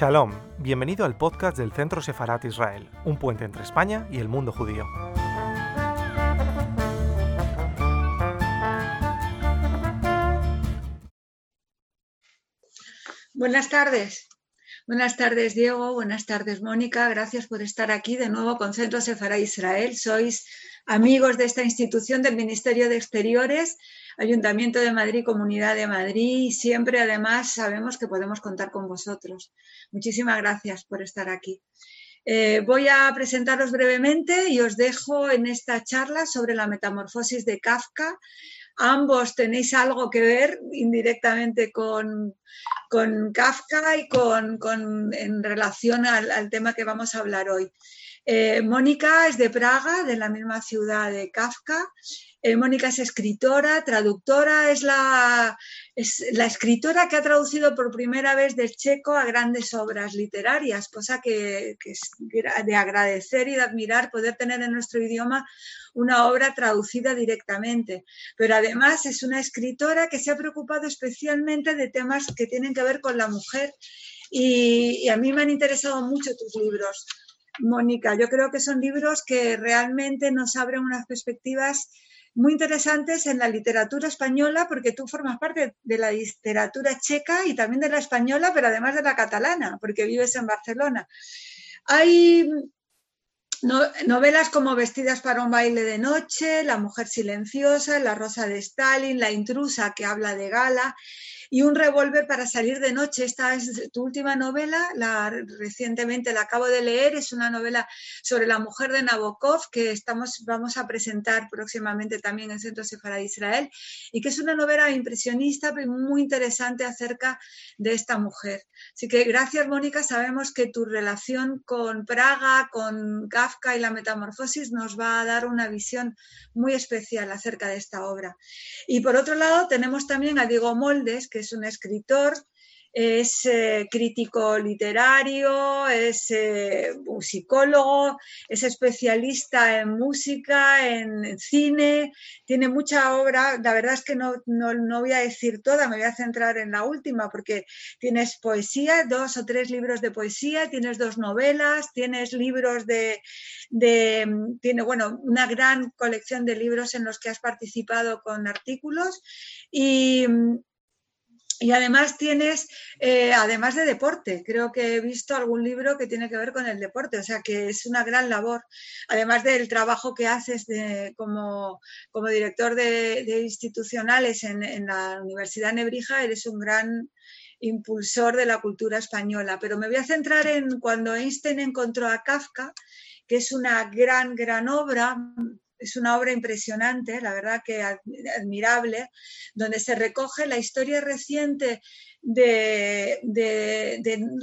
Shalom, bienvenido al podcast del Centro Sefarat Israel, un puente entre España y el mundo judío. Buenas tardes. Buenas tardes, Diego. Buenas tardes, Mónica. Gracias por estar aquí de nuevo con Centro Sefarat Israel. Sois amigos de esta institución del Ministerio de Exteriores Ayuntamiento de Madrid, Comunidad de Madrid siempre además sabemos que podemos contar con vosotros. Muchísimas gracias por estar aquí. Eh, voy a presentaros brevemente y os dejo en esta charla sobre la metamorfosis de Kafka. Ambos tenéis algo que ver indirectamente con, Kafka y con, en relación al, tema que vamos a hablar hoy. Eh, Mónica es de Praga, de la misma ciudad de Kafka, eh, Mónica es escritora, traductora, es la, es la, escritora que ha traducido por primera vez del checo a grandes obras literarias, cosa que, es de agradecer y de admirar poder tener en nuestro idioma una obra traducida directamente. Pero además es una escritora que se ha preocupado especialmente de temas que tienen que ver con la mujer y a mí me han interesado mucho tus libros. Mónica, yo creo que son libros que realmente nos abren unas perspectivas muy interesantes en la literatura española, porque tú formas parte de la literatura checa y también de la española, pero además de la catalana, porque vives en Barcelona. Hay novelas como Vestidas para un baile de noche, La mujer silenciosa, La rosa de Stalin, La intrusa que habla de Gala y un revólver para salir de noche. Esta es tu última novela, la, recientemente la acabo de leer, es una novela sobre la mujer de Nabokov que estamos, vamos a presentar próximamente también en Centro Sefarad de Israel y que es una novela impresionista pero muy interesante acerca de esta mujer. Así que gracias Mónica, sabemos que tu relación con Praga, con Kafka y la metamorfosis nos va a dar una visión muy especial acerca de esta obra. Y por otro lado tenemos también a Diego Moldes, que es un escritor, es eh, crítico literario, es eh, un psicólogo, es especialista en música, en, cine, tiene mucha obra. La verdad es que no, voy a decir toda, me voy a centrar en la última porque tienes poesía, dos o tres libros de poesía, tienes dos novelas, tienes libros de, de tiene, bueno, una gran colección de libros en los que has participado con artículos y y además tienes, eh, además de deporte, creo que he visto algún libro que tiene que ver con el deporte, o sea que es una gran labor, además del trabajo que haces como, director de, institucionales en, en, la Universidad Nebrija, eres un gran impulsor de la cultura española. Pero me voy a centrar en cuando Einstein encontró a Kafka, que es una gran, gran obra es una obra impresionante, la verdad que admirable, donde se recoge la historia reciente de,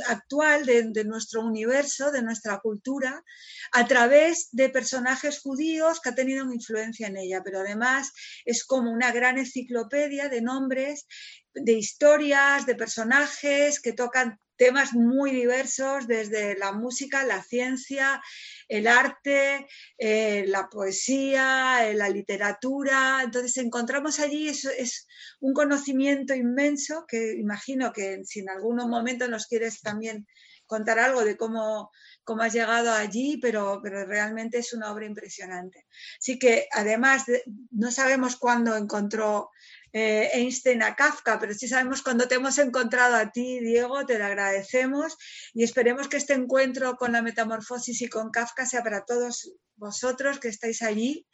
actual de, nuestro universo, de nuestra cultura, a través de personajes judíos que ha tenido una influencia en ella, pero además es como una gran enciclopedia de nombres, de historias, de personajes que tocan temas muy diversos, desde la música, la ciencia, el arte, eh, la poesía, eh, la literatura. Entonces encontramos allí, eso es un conocimiento inmenso que imagino que si en algún momento nos quieres también contar algo de cómo, cómo has llegado allí, pero, pero realmente es una obra impresionante. Así que además no sabemos cuándo encontró eh, Einstein a Kafka, pero sí sabemos cuando te hemos encontrado a ti, Diego, te lo agradecemos y esperemos que este encuentro con la metamorfosis y con Kafka sea para todos vosotros que estáis allí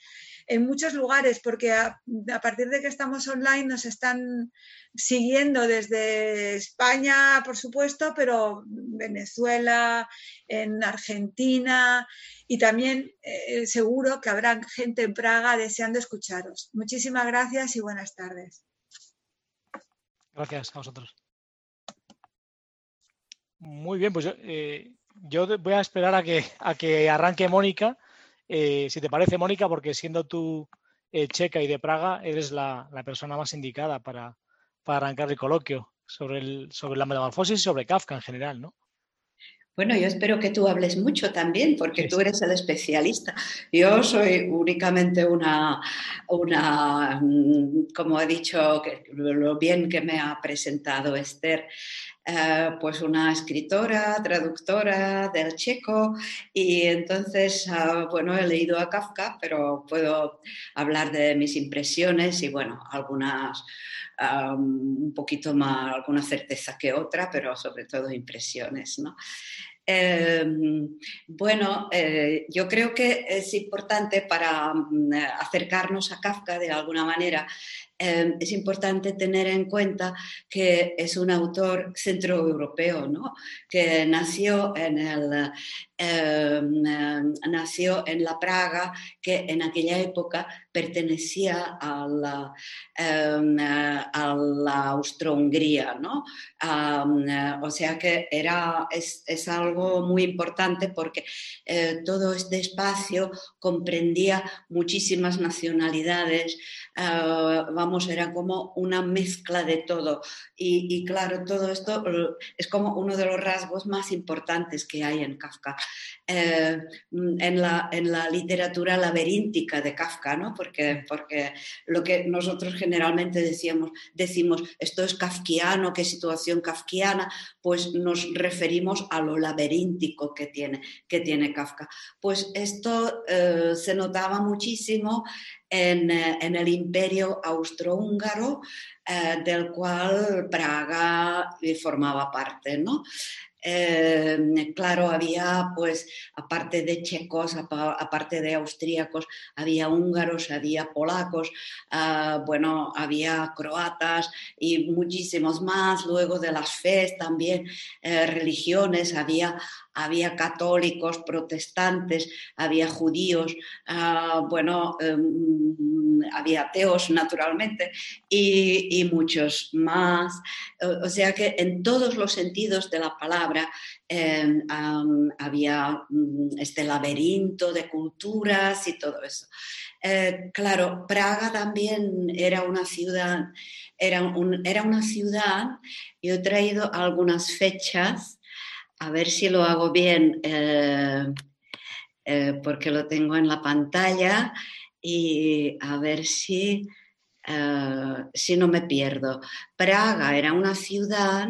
en muchos lugares, porque a, partir de que estamos online nos están siguiendo desde España, por supuesto, pero Venezuela, en Argentina y también eh, seguro que habrá gente en Praga deseando escucharos. Muchísimas gracias y buenas tardes. Gracias a vosotros. Muy bien, pues yo, eh, voy a esperar a que, a que arranque Mónica eh, si te parece, Mónica, porque siendo tú eh, checa y de Praga, eres la, persona más indicada para, arrancar el coloquio sobre, el, sobre la metamorfosis y sobre Kafka en general, ¿no? Bueno, yo espero que tú hables mucho también, porque tú eres el especialista. Yo soy únicamente una, una mm, como he dicho, que, lo bien que me ha presentado Esther, eh, pues una escritora, traductora del checo, y entonces, ah, bueno, he leído a Kafka, pero puedo hablar de mis impresiones y, bueno, algunas un poquito más, alguna certeza que otra, pero sobre todo impresiones. ¿no? Em, bueno, eh, yo creo que es importante para mm, acercarnos a Kafka de alguna manera Em, es importante tener en cuenta que es un autor centroeuropeo, ¿no? que nació en, el, em, em, nació en la Praga, que en aquella época pertenecía a la, a la Austro-Hungría. ¿no? o sea que era, es, es, algo muy importante porque eh, todo este espacio comprendía muchísimas nacionalidades. Era como una mezcla de todo. Y, claro, todo esto es como uno de los rasgos más importantes que hay en Kafka. Eh, en, la, en, la, literatura laberíntica de Kafka, ¿no? porque, porque lo que nosotros generalmente decíamos, decimos, esto es kafkiano, qué situación kafkiana, pues nos referimos a lo laberíntico que tiene, que tiene Kafka. Pues esto eh, se notaba muchísimo eh, en, el imperio austrohúngaro, eh, del cual Praga formaba parte. ¿no? Eh, claro, había, pues, aparte de checos, aparte de austríacos, había húngaros, había polacos, ah, bueno, había croatas y muchísimos más. Luego de las fes también, eh, religiones, había había católicos, protestantes, había judíos, ah, bueno, em, había ateos naturalmente y, muchos más. O, sea que en todos los sentidos de la palabra em, había mm, este laberinto de culturas y todo eso. Eh, claro, Praga también era una ciudad, era, era una ciudad, yo he traído algunas fechas a ver si lo hago bien, eh, eh, porque lo tengo en la pantalla y a ver si, eh, si no me pierdo. Praga era una ciudad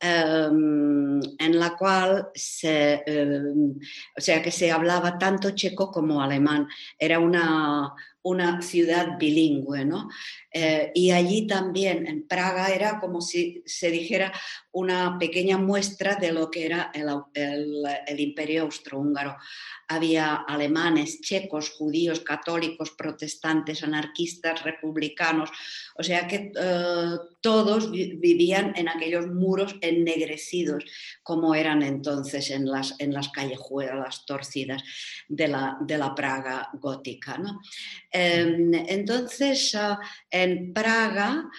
em, en la cual se, em, o sea, que se hablaba tanto checo como alemán. Era una, una ciudad bilingüe, ¿no? Eh, y allí también, en Praga, era como si se dijera una pequeña muestra de lo que era el, el, imperio austrohúngaro. Había alemanes, checos, judíos, católicos, protestantes, anarquistas, republicanos, o sea que eh, todos vivían en aquellos muros ennegrecidos, como eran entonces en las, en las callejuelas torcidas de la, de la Praga gótica. ¿no? Em, entonces, ah, en Praga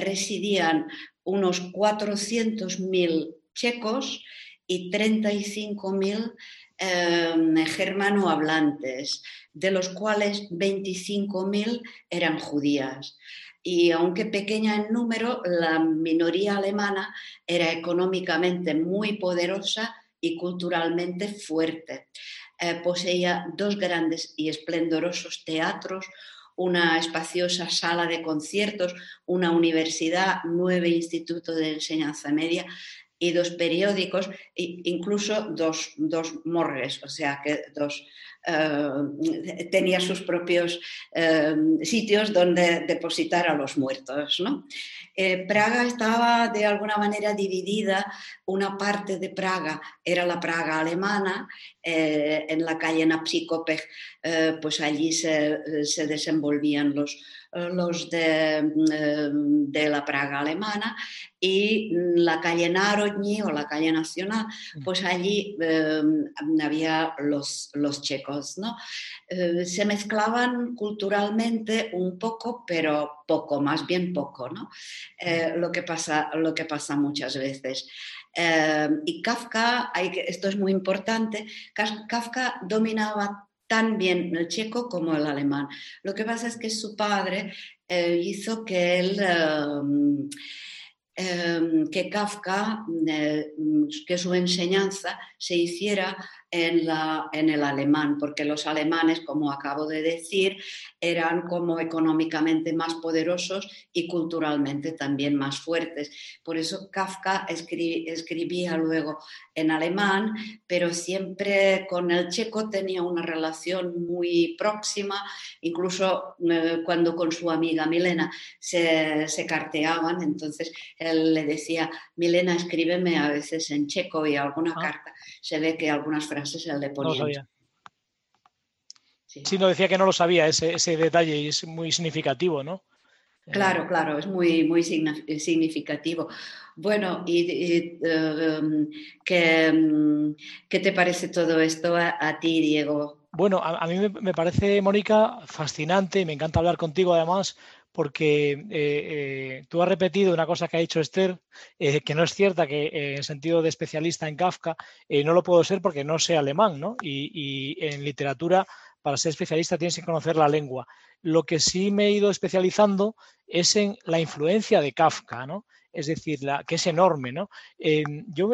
residían unos 400.000 checos y 35.000 eh, germanohablantes, de los cuales 25.000 eran judías. Y aunque pequeña en número, la minoría alemana era económicamente muy poderosa y culturalmente fuerte. Eh, poseía dos grandes y esplendorosos teatros, una espaciosa sala de conciertos, una universidad, nueve institutos de enseñanza media y dos periódicos, e incluso dos, dos morgues, o sea que dos, eh, tenía sus propios eh, sitios donde depositar a los muertos. ¿no? Eh, Praga estaba de alguna manera dividida, una parte de Praga era la Praga alemana, en la calle Napsikopech, pues allí se, se desenvolvían los, los de, mm, de, la Praga alemana y la calle Narodni o la calle Nacional, mm. pues allí em, había los, los checos. ¿no? Eh, se mezclaban culturalmente un poco, pero poco, más bien poco, ¿no? Eh, lo, que pasa, lo que pasa muchas veces. Em, y Kafka, hay esto es muy importante, Kafka dominaba tan bien el checo como el alemán. Lo que pasa es que su padre eh, hizo que él, em, em, que Kafka, eh, que su enseñanza se hiciera en, la, en el alemán, porque los alemanes, como acabo de decir, eran como económicamente más poderosos y culturalmente también más fuertes. Por eso Kafka escribía luego en alemán, pero siempre con el checo tenía una relación muy próxima, incluso eh, cuando con su amiga Milena se, carteaban, entonces él le decía, Milena, escríbeme a veces en checo y alguna ah. carta. Se ve que algunas frases le ponía. Sí. no decía que no lo sabía ese, ese detalle y es muy significativo, ¿no? Claro, claro, es muy, muy significativo. Bueno, ¿y, em, ¿qué, te parece todo esto a, ti, Diego? Bueno, a, mí me, parece, Mónica, fascinante y me encanta hablar contigo además porque eh, eh, tú has repetido una cosa que ha dicho Esther, eh, que no es cierta, que en sentido de especialista en Kafka no lo puedo ser porque no sé alemán, ¿no? y en literatura para ser especialista tienes que conocer la lengua. Lo que sí me he ido especializando es en la influencia de Kafka, ¿no? Es decir, la, que es enorme, ¿no? Em, yo,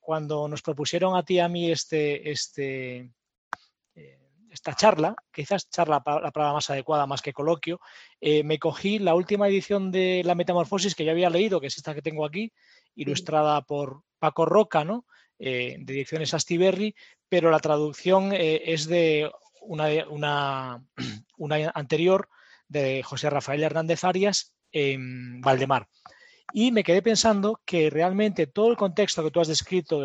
cuando nos propusieron a ti y a mí este, este, esta charla, quizás charla la palabra más adecuada más que coloquio, eh, me cogí la última edición de La Metamorfosis que yo había leído, que es esta que tengo aquí, ilustrada por Paco Roca, ¿no? de ediciones Astiberri, pero la traducción es de una, una, anterior de José Rafael Hernández Arias en Valdemar. Y me quedé pensando que realmente todo el contexto que tú has descrito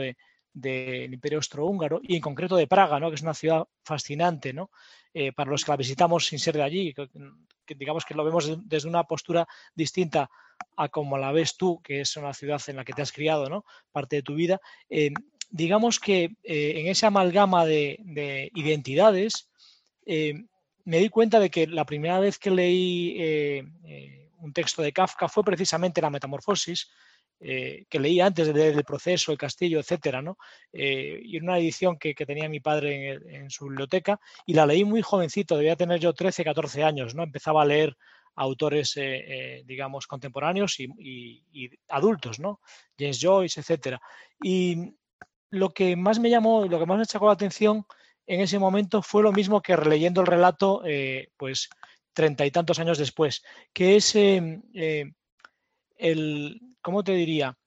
del de, Imperio Austrohúngaro y en concreto de Praga, ¿no? que es una ciudad fascinante ¿no? Eh, para los que la visitamos sin ser de allí, que, digamos que lo vemos desde una postura distinta a como la ves tú, que es una ciudad en la que te has criado, ¿no? parte de tu vida. Eh, digamos que eh, en esa amalgama de, identidades, me di cuenta de que la primera vez que leí un texto de Kafka fue precisamente La Metamorfosis, que leí antes del proceso, el castillo, etcétera, ¿no? y una edición que, tenía mi padre en, su biblioteca, y la leí muy jovencito, debía tener yo 13, 14 años, ¿no? Empezaba a leer autores, digamos, contemporáneos y, adultos, ¿no? James Joyce, etcétera. Y lo que más me llamó, lo que más me sacó la atención en ese momento fue lo mismo que releyendo el relato, eh, pues treinta y tantos años después, que es em, eh, el, ¿cómo te diría?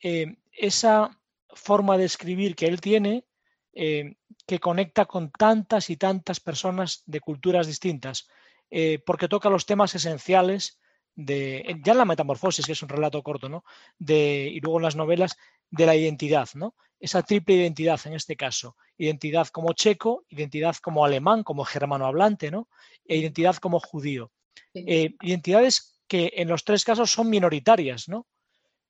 Em, esa forma de escribir que él tiene, em, que conecta con tantas y tantas personas de culturas distintas, eh, porque toca los temas esenciales de, ya en la metamorfosis, que es un relato corto, ¿no? De, y luego en las novelas, de la identidad, ¿no? Esa triple identidad en este caso, identidad como checo, identidad como alemán, como germano hablante, ¿no? E identidad como judío. Eh, identidades que en los tres casos son minoritarias, ¿no?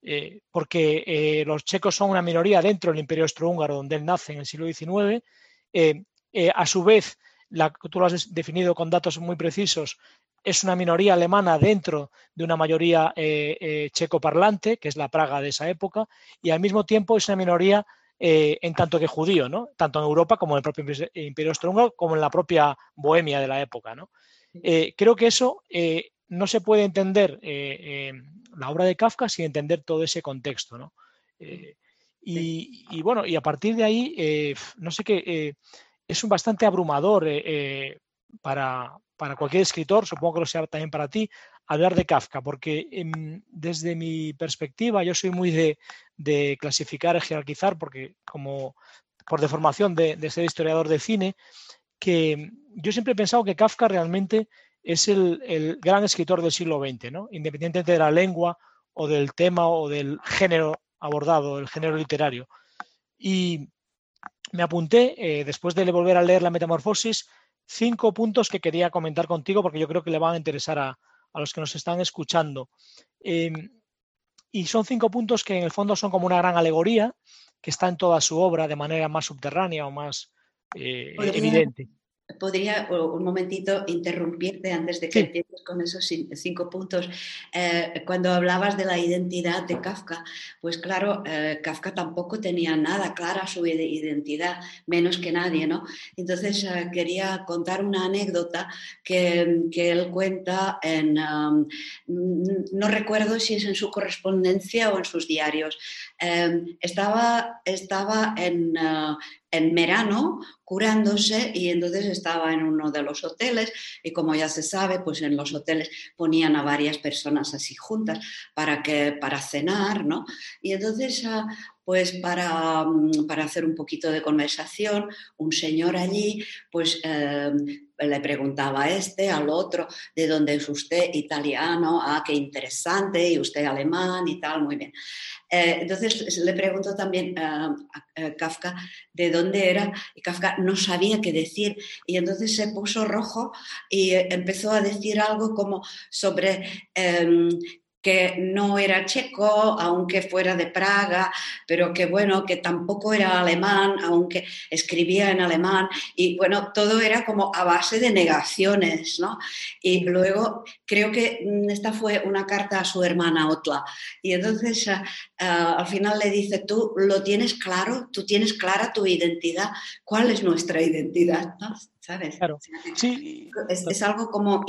Eh, porque eh, los checos son una minoría dentro del Imperio Austrohúngaro, donde él nace en el siglo XIX. a su vez, la, tú lo has definido con datos muy precisos, es una minoría alemana dentro de una mayoría eh, eh, checo parlante, que es la Praga de esa época, y al mismo tiempo es una minoría eh, en tanto que judío, ¿no? tanto en Europa como en el propio Imperio Austrohúngaro, como en la propia Bohemia de la época. ¿no? creo que eso no se puede entender la obra de Kafka sin entender todo ese contexto. ¿no? Y, bueno, y a partir de ahí, no sé qué, es un bastante abrumador para, para cualquier escritor, supongo que lo sea también para ti, hablar de Kafka, porque em, desde mi perspectiva yo soy muy de, clasificar y jerarquizar, porque como por deformación de, de, ser historiador de cine, que yo siempre he pensado que Kafka realmente es el, gran escritor del siglo XX, ¿no? independientemente de la lengua o del tema o del género abordado, el género literario. Y me apunté, eh, después de volver a leer La Metamorfosis, cinco puntos que quería comentar contigo porque yo creo que le van a interesar a, los que nos están escuchando. Em, y son cinco puntos que en el fondo son como una gran alegoría que está en toda su obra de manera más subterránea o más eh, evidente. Podría un momentito interrumpirte antes de que empieces con esos cinco puntos. Eh, cuando hablabas de la identidad de Kafka, pues claro, eh, Kafka tampoco tenía nada clara su identidad, menos que nadie, ¿no? Entonces eh, quería contar una anécdota que, que él cuenta en, um, no recuerdo si es en su correspondencia o en sus diarios. Estaba, estaba en, en verano curándose y entonces estaba en uno de los hoteles y como ya se sabe, pues en los hoteles ponían a varias personas así juntas para, que, para cenar, ¿no? Y entonces ah, pues para, mm, para, hacer un poquito de conversación, un señor allí, pues em, le preguntaba a este, al otro, ¿de dónde es usted? Italiano, ah, qué interesante, y usted alemán y tal, muy bien. Eh, entonces le preguntó también a Kafka de dónde era, y Kafka no sabía qué decir, y entonces se puso rojo y empezó a decir algo como sobre em, que no era checo, aunque fuera de Praga, pero que bueno, que tampoco era alemán, aunque escribía en alemán, y bueno, todo era como a base de negaciones, ¿no? Y luego creo que mm, esta fue una carta a su hermana Otla, y entonces ah, ah, al final le dice, tú lo tienes claro, tú tienes clara tu identidad, ¿cuál es nuestra identidad? ¿Sabes? Claro. Sí. Es, algo como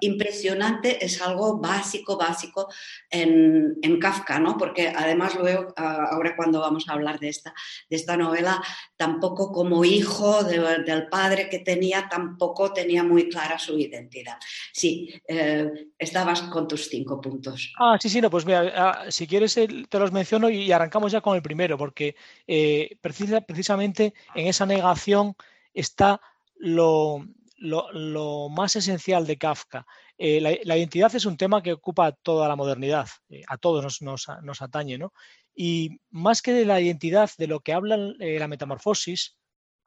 impresionante, es algo básico, básico en, Kafka, ¿no? Porque además luego, ahora cuando vamos a hablar de esta, de esta novela, tampoco como hijo del padre que tenía, tampoco tenía muy clara su identidad. Sí, eh, estabas con tus cinco puntos. Ah, sí, sí, no, pues mira, ah, si quieres te los menciono y arrancamos ya con el primero, porque eh, precisamente en esa negación está lo, más esencial de Kafka. Eh, la, identidad es un tema que ocupa toda la modernidad, eh, a todos nos, atañe, ¿no? Y más que de la identidad, de lo que habla eh, la metamorfosis,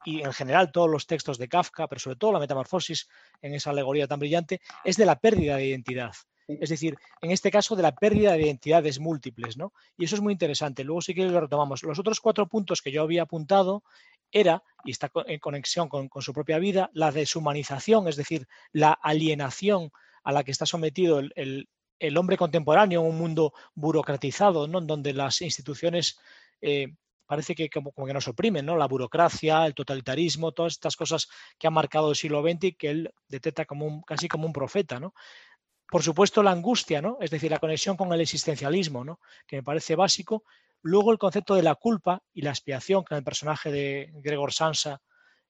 y en general todos los textos de Kafka, pero sobre todo la metamorfosis en esa alegoría tan brillante, es de la pérdida de identidad. Es decir, en este caso de la pérdida de identidades múltiples, ¿no? Y eso es muy interesante. Luego sí que lo retomamos. Los otros cuatro puntos que yo había apuntado era, y está en conexión con, su propia vida, la deshumanización, es decir, la alienación a la que está sometido el, hombre contemporáneo en un mundo burocratizado, ¿no? donde las instituciones eh, parece que como, que nos oprimen, ¿no? la burocracia, el totalitarismo, todas estas cosas que han marcado el siglo XX y que él detecta como casi como un profeta. ¿no? Por supuesto, la angustia, ¿no? es decir, la conexión con el existencialismo, ¿no? que me parece básico, Luego el concepto de la culpa y la expiación, que en el personaje de Gregor Sansa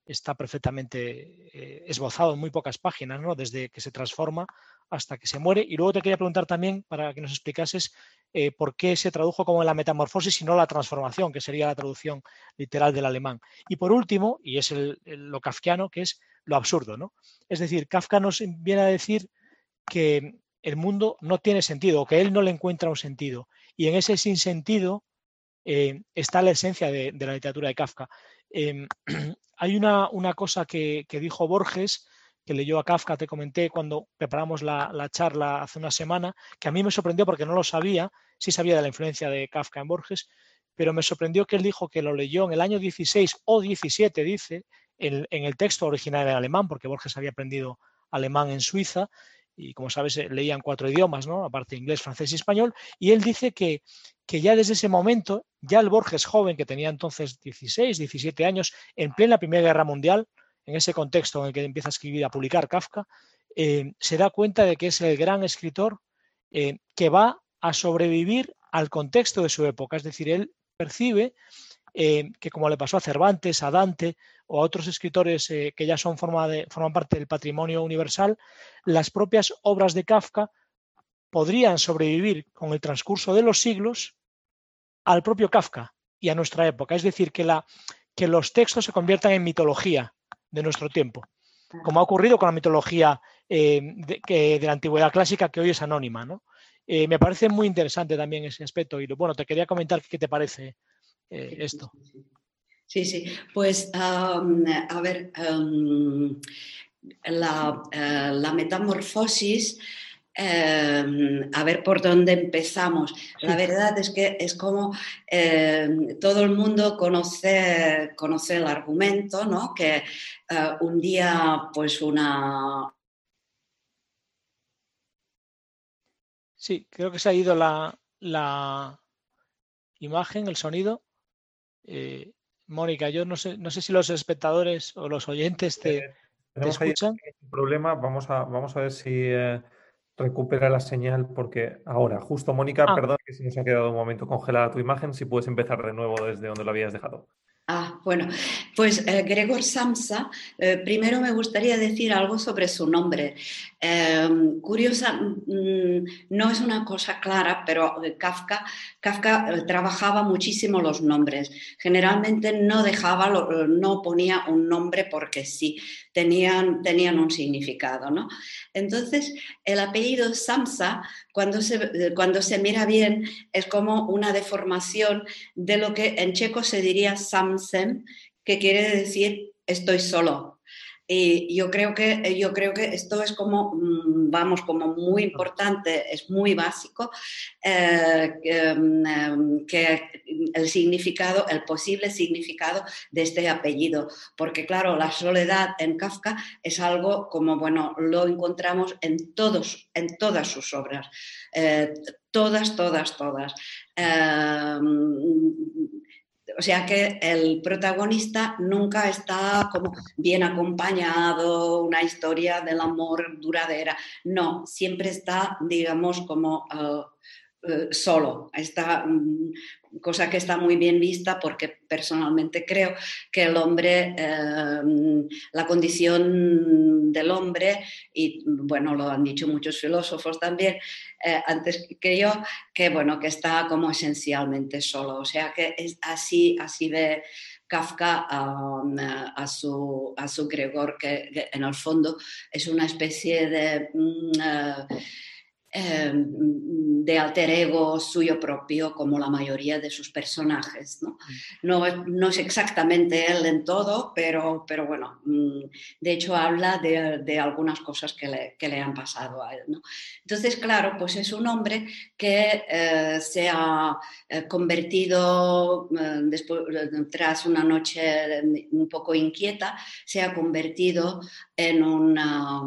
está perfectamente eh, esbozado en muy pocas páginas, ¿no? desde que se transforma hasta que se muere. Y luego te quería preguntar también, para que nos explicases, eh, por qué se tradujo como la metamorfosis y no la transformación, que sería la traducción literal del alemán. Y por último, y es lo kafkiano, que es lo absurdo. ¿no? Es decir, Kafka nos viene a decir que el mundo no tiene sentido, o que él no le encuentra un sentido. Y en ese sinsentido eh, está la esencia de, la literatura de Kafka. Em, hay una, cosa que, dijo Borges, que leyó a Kafka, te comenté cuando preparamos la, charla hace una semana, que a mí me sorprendió porque no lo sabía, sí sabía de la influencia de Kafka en Borges, pero me sorprendió que él dijo que lo leyó en el año 16 o 17, dice, en, en el texto original en alemán, porque Borges había aprendido alemán en Suiza, y como sabes, eh, leían cuatro idiomas, ¿no? aparte inglés, francés y español, y él dice que, que ya desde ese momento, ya el Borges joven, que tenía entonces 16, 17 años, en plena Primera Guerra Mundial, en ese contexto en el que empieza a escribir, a publicar Kafka, eh, se da cuenta de que es el gran escritor eh, que va a sobrevivir al contexto de su época. Es decir, él percibe que como le pasó a Cervantes, a Dante, o a otros escritores eh, que ya son forma de, forman parte del patrimonio universal, las propias obras de Kafka podrían sobrevivir con el transcurso de los siglos al propio Kafka y a nuestra época. Es decir, que, la, que los textos se conviertan en mitología de nuestro tiempo, como ha ocurrido con la mitología eh, de, la antigüedad clásica que hoy es anónima. ¿no? Eh, me parece muy interesante también ese aspecto y bueno, te quería comentar qué te parece esto. Sí, sí. Pues, a ver, eh, la, metamorfosis Em, a ver por dónde empezamos. La verdad es que es como em, todo el mundo conoce, conoce el argumento, ¿no? Que eh, un día, pues una... Sí, creo que se ha ido la, la imagen, el sonido. Eh, Mónica, yo no sé, no sé si los espectadores o los oyentes te, eh, escuchan. un problema, vamos a, vamos a ver si recupera la señal porque ahora, justo Mónica, ah. perdón que se nos ha quedado un momento congelada tu imagen, si puedes empezar de nuevo desde donde lo habías dejado. Ah, bueno, pues eh, Gregor Samsa, eh, primero me gustaría decir algo sobre su nombre. Em, curiosa, mm, no es una cosa clara, pero eh, Kafka, Kafka trabajaba muchísimo los nombres. Generalmente no dejaba, no ponía un nombre porque sí, tenían, un significado. ¿no? Entonces, el apellido Samsa, cuando se, cuando se mira bien, es como una deformación de lo que en checo se diría Samsem, que quiere decir estoy solo. Y yo creo que, yo creo que esto es como, mm, vamos, como muy importante, es muy básico, eh, mm, em, que, el significado, el posible significado de este apellido, porque claro, la soledad en Kafka es algo como, bueno, lo encontramos en, todos, en todas sus obras, eh, todas, todas, todas. Em, o sea que el protagonista nunca está como bien acompañado, una historia del amor duradera. No, siempre está, digamos, como uh, uh, solo. Esta mm, cosa que está muy bien vista porque personalmente creo que el hombre, em, la condición del hombre, y bueno, lo han dicho muchos filósofos también eh, antes que yo, que bueno, que está como esencialmente solo. O sea que es así, así ve Kafka um, a, su, a su Gregor, que, en el fondo es una especie de... Mm, eh, de alter ego suyo propio como la mayoría de sus personajes. ¿no? No, es exactamente él en todo, pero, pero bueno, mm, de hecho habla de, algunas cosas que le, que le, han pasado a él. ¿no? Entonces, claro, pues es un hombre que eh, se ha eh, convertido, después, tras una noche un poco inquieta, se ha convertido en una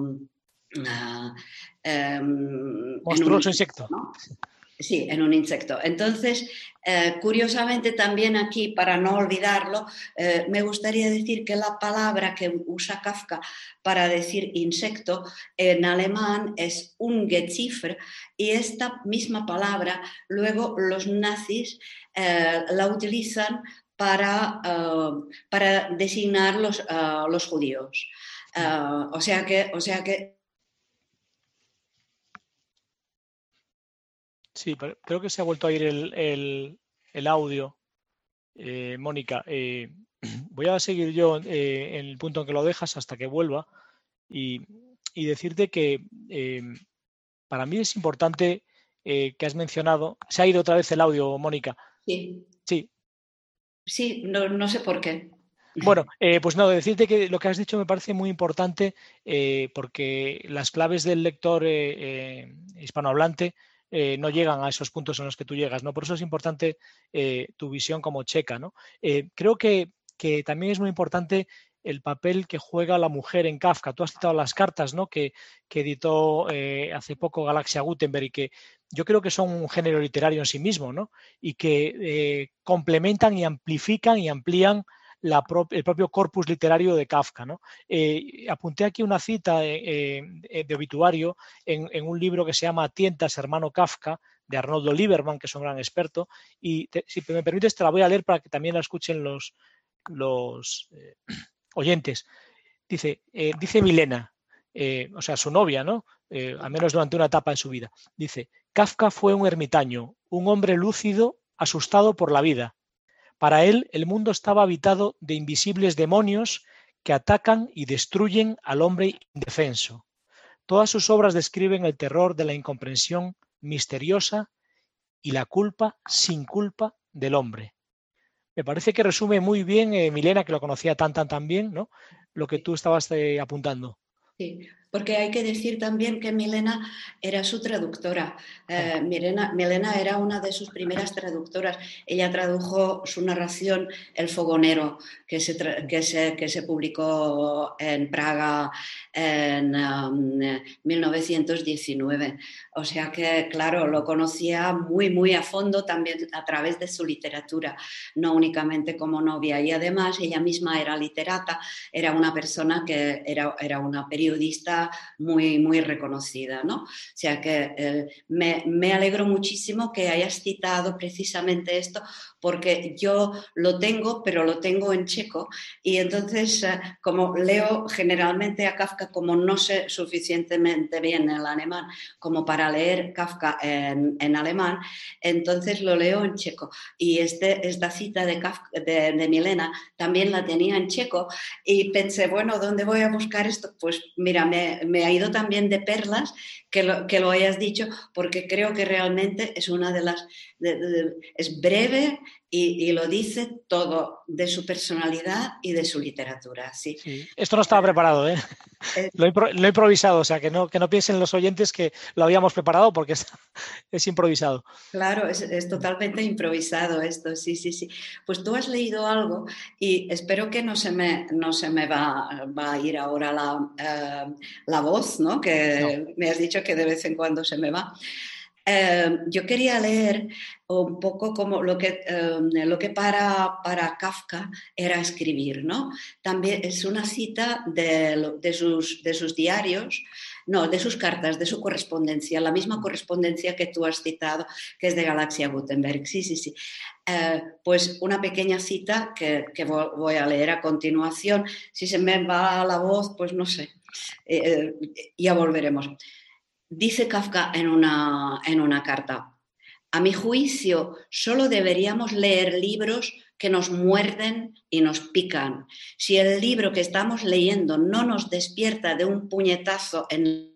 Em, Monstruoso insecto. Sí, en un insecto. Entonces, eh, curiosamente también aquí, para no olvidarlo, eh, me gustaría decir que la palabra que usa Kafka para decir insecto en alemán es Ungeziefer y esta misma palabra luego los nazis eh, la utilizan para, para designar los, los judíos. o, sea que, o sea que Sí, creo que se ha vuelto a ir el, audio, eh, Mónica. Eh, voy a seguir yo eh, en el punto en que lo dejas hasta que vuelva y, decirte que para mí es importante que has mencionado. Se ha ido otra vez el audio, Mónica. Sí. Sí. Sí, no, sé por qué. Bueno, pues no, decirte que lo que has dicho me parece muy importante porque las claves del lector hispanohablante eh, no llegan a esos puntos en los que tú llegas, ¿no? Por eso es importante eh, tu visión como checa, ¿no? Eh, creo que, también es muy importante el papel que juega la mujer en Kafka. Tú has citado las cartas ¿no? que, editó hace poco Galaxia Gutenberg y que yo creo que son un género literario en sí mismo ¿no? y que complementan y amplifican y amplían el propio corpus literario de Kafka. Eh, apunté aquí una cita eh, eh, de obituario en, un libro que se llama Tientas, hermano Kafka, de Arnoldo Lieberman, que es un gran experto, y si me permites te la voy a leer para que también la escuchen los, los oyentes. Dice, dice Milena, o sea, su novia, ¿no? al menos durante una etapa en su vida. Dice, Kafka fue un ermitaño, un hombre lúcido, asustado por la vida, para él, el mundo estaba habitado de invisibles demonios que atacan y destruyen al hombre indefenso. Todas sus obras describen el terror de la incomprensión misteriosa y la culpa sin culpa del hombre. Me parece que resume muy bien, eh, Milena, que lo conocía tan, tan, tan bien, ¿no? lo que tú estabas eh, apuntando. Sí, porque hay que decir también que Milena era su traductora. Eh, Milena, Milena, era una de sus primeras traductoras. Ella tradujo su narración El Fogonero, que se, que se, que se publicó en Praga en 1919. Um, o sea que, claro, lo conocía muy, muy a fondo también a través de su literatura, no únicamente como novia. Y además ella misma era literata, era una persona que era, era una periodista muy, muy reconocida. ¿no? O sea que eh, me, me alegro muchísimo que hayas citado precisamente esto, porque yo lo tengo, pero lo tengo en checo. Y entonces, eh, como leo generalmente a Kafka, como no sé suficientemente bien el alemán como para leer Kafka en, en alemán, entonces lo leo en checo. Y este, esta cita de, de, de, Milena también la tenía en checo y pensé, bueno, ¿dónde voy a buscar esto? Pues mira, me, me ha ido también de perlas que lo, que lo hayas dicho, porque creo que realmente es una de las, es breve y, lo dice todo de su personalidad y de su literatura. Sí. Esto no estaba preparado, ¿eh? lo, he, improvisado, o sea, que no, que no piensen los oyentes que lo habíamos preparado porque es, es improvisado. Claro, es, totalmente improvisado esto, sí, sí, sí. Pues tú has leído algo y espero que no se me, no se me va, va a ir ahora la, eh, la voz, ¿no? Que me has dicho que de vez en cuando se me va. Eh, yo quería leer un poco como lo que, eh, lo que para, para Kafka era escribir, ¿no? También es una cita de, de, sus, de sus diarios, no, de sus cartas, de su correspondencia, la misma correspondencia que tú has citado, que es de Galaxia Gutenberg. Sí, sí, sí. Eh, pues una pequeña cita que, que, voy a leer a continuación. Si se me va la voz, pues no sé, ya volveremos. Dice Kafka en una, en una carta, a mi juicio, solo deberíamos leer libros que nos muerden y nos pican. Si el libro que estamos leyendo no nos despierta de un puñetazo en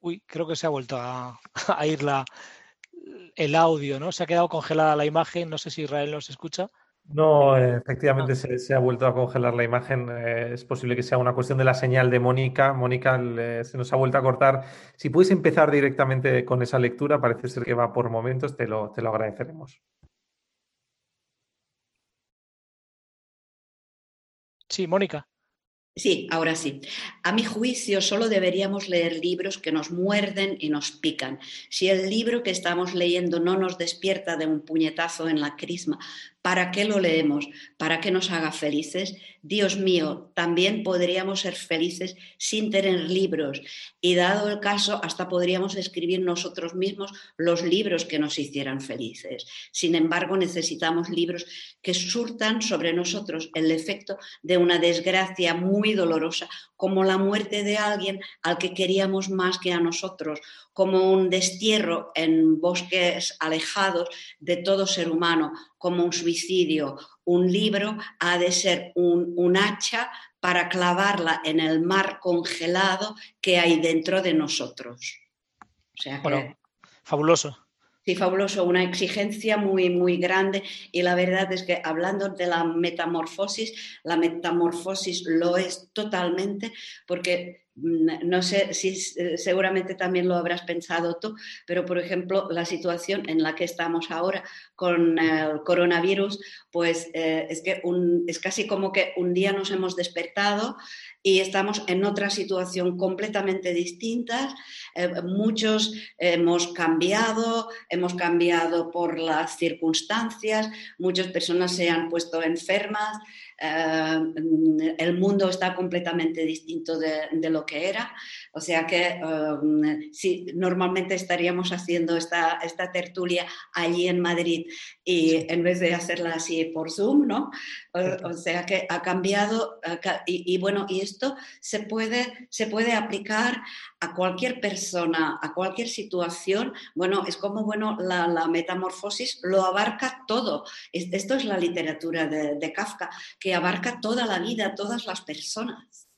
Uy, creo que se ha vuelto a, ir la, el audio, ¿no? Se ha quedado congelada la imagen. No sé si Israel nos escucha. No, efectivamente se, ha vuelto a congelar la imagen. Eh, es posible que sea una cuestión de la señal de Mónica. Mónica, se nos ha vuelto a cortar. Si puedes empezar directamente con esa lectura, parece ser que va por momentos, te lo, te lo agradeceremos. Sí, Mónica. Sí, ahora sí. A mi juicio, solo deberíamos leer libros que nos muerden y nos pican. Si el libro que estamos leyendo no nos despierta de un puñetazo en la crisma, ¿Para qué lo leemos? ¿Para qué nos haga felices? Dios mío, también podríamos ser felices sin tener libros y dado el caso, hasta podríamos escribir nosotros mismos los libros que nos hicieran felices. Sin embargo, necesitamos libros que surtan sobre nosotros el efecto de una desgracia muy dolorosa, como la muerte de alguien al que queríamos más que a nosotros, como un destierro en bosques alejados de todo ser humano, como un suicidio. Un libro ha de ser un, hacha para clavarla en el mar congelado que hay dentro de nosotros. O sea fabuloso. Sí, fabuloso, una exigencia muy, muy grande y la verdad es que hablando de la metamorfosis, la metamorfosis lo es totalmente porque mm, no sé si eh, seguramente también lo habrás pensado tú, pero por ejemplo la situación en la que estamos ahora con el coronavirus, pues eh, es que es casi como que un día nos hemos despertado y estamos en otra situación completamente distinta. Eh, muchos hemos cambiado, hemos cambiado por las circunstancias, muchas personas se han puesto enfermas, eh, el mundo está completamente distinto de, lo que era. O sea que eh, si normalmente estaríamos haciendo esta, esta tertulia allí en Madrid y en vez de hacerla así por Zoom, ¿no? O, sea que ha cambiado y, bueno, y esto se puede, se puede aplicar a cualquier persona, a cualquier situación. Bueno, es como, bueno, la, metamorfosis lo abarca todo. Esto es la literatura de, de Kafka, que abarca toda la vida, todas las personas.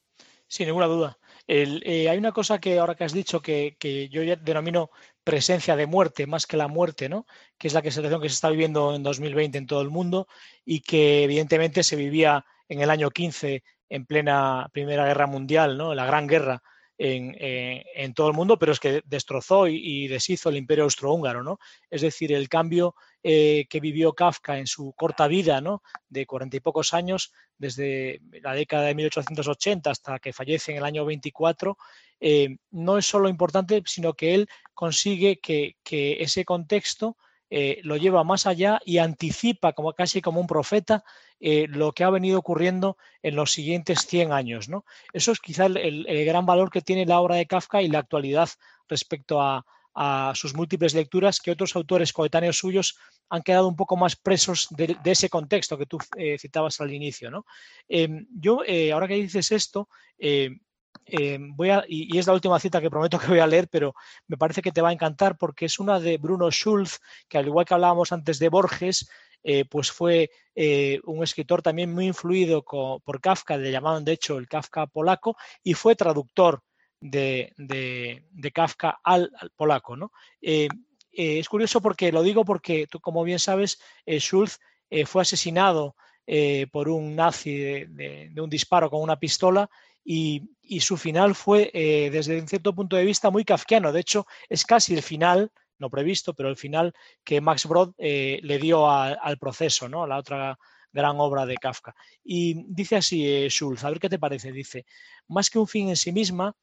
Sin ninguna duda. hay una cosa que ahora que has dicho que, que yo ya denomino presencia de muerte más que la muerte, ¿no? que es la situación que se está viviendo en 2020 en todo el mundo y que evidentemente se vivía en el año 15 en plena Primera Guerra Mundial, ¿no? la Gran Guerra eh, en, todo el mundo, pero es que destrozó y, deshizo el imperio austrohúngaro. ¿no? Es decir, el cambio eh, que vivió Kafka en su corta vida ¿no? de cuarenta y pocos años, desde la década de 1880 hasta que fallece en el año 24, eh, no es solo importante, sino que él consigue que, ese contexto eh, lo lleva más allá y anticipa como casi como un profeta lo que ha venido ocurriendo en los siguientes 100 años. Eso es quizá el, gran valor que tiene la obra de Kafka y la actualidad respecto a, sus múltiples lecturas que otros autores coetáneos suyos han quedado un poco más presos de, ese contexto que tú citabas al inicio. ¿no? Em, yo, ahora que dices esto, eh, voy a, y, es la última cita que prometo que voy a leer, pero me parece que te va a encantar porque es una de Bruno Schulz, que al igual que hablábamos antes de Borges, eh, pues fue eh, un escritor también muy influido por Kafka, le llamaban de hecho el Kafka polaco, y fue traductor de, Kafka al, polaco. ¿no? es curioso porque lo digo porque tú, como bien sabes, Schulz fue asesinado por un nazi de, un disparo con una pistola y, su final fue, eh, desde un cierto punto de vista, muy kafkiano. De hecho, es casi el final, no previsto, pero el final que Max Brod eh, le dio al proceso, ¿no? la otra gran obra de Kafka. Y dice así eh, Schulz, a ver qué te parece, dice, más que un fin en sí misma,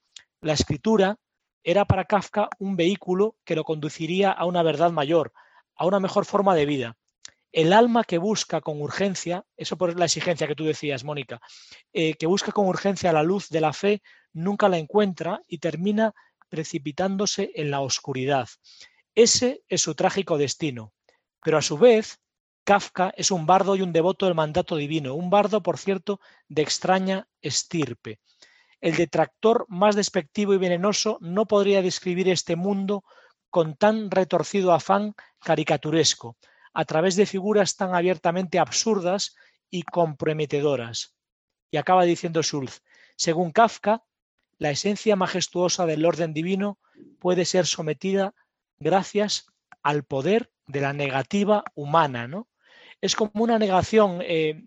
la escritura era para Kafka un vehículo que lo conduciría a una verdad mayor, a una mejor forma de vida el alma que busca con urgencia, eso por la exigencia que tú decías, Mónica, eh, que busca con urgencia la luz de la fe, nunca la encuentra y termina precipitándose en la oscuridad. Ese es su trágico destino. Pero a su vez, Kafka es un bardo y un devoto del mandato divino, un bardo, por cierto, de extraña estirpe. El detractor más despectivo y venenoso no podría describir este mundo con tan retorcido afán caricaturesco a través de figuras tan abiertamente absurdas y comprometedoras. Y acaba diciendo Schulz, según Kafka, la esencia majestuosa del orden divino puede ser sometida gracias al poder de la negativa humana, ¿no? Es como una negación eh,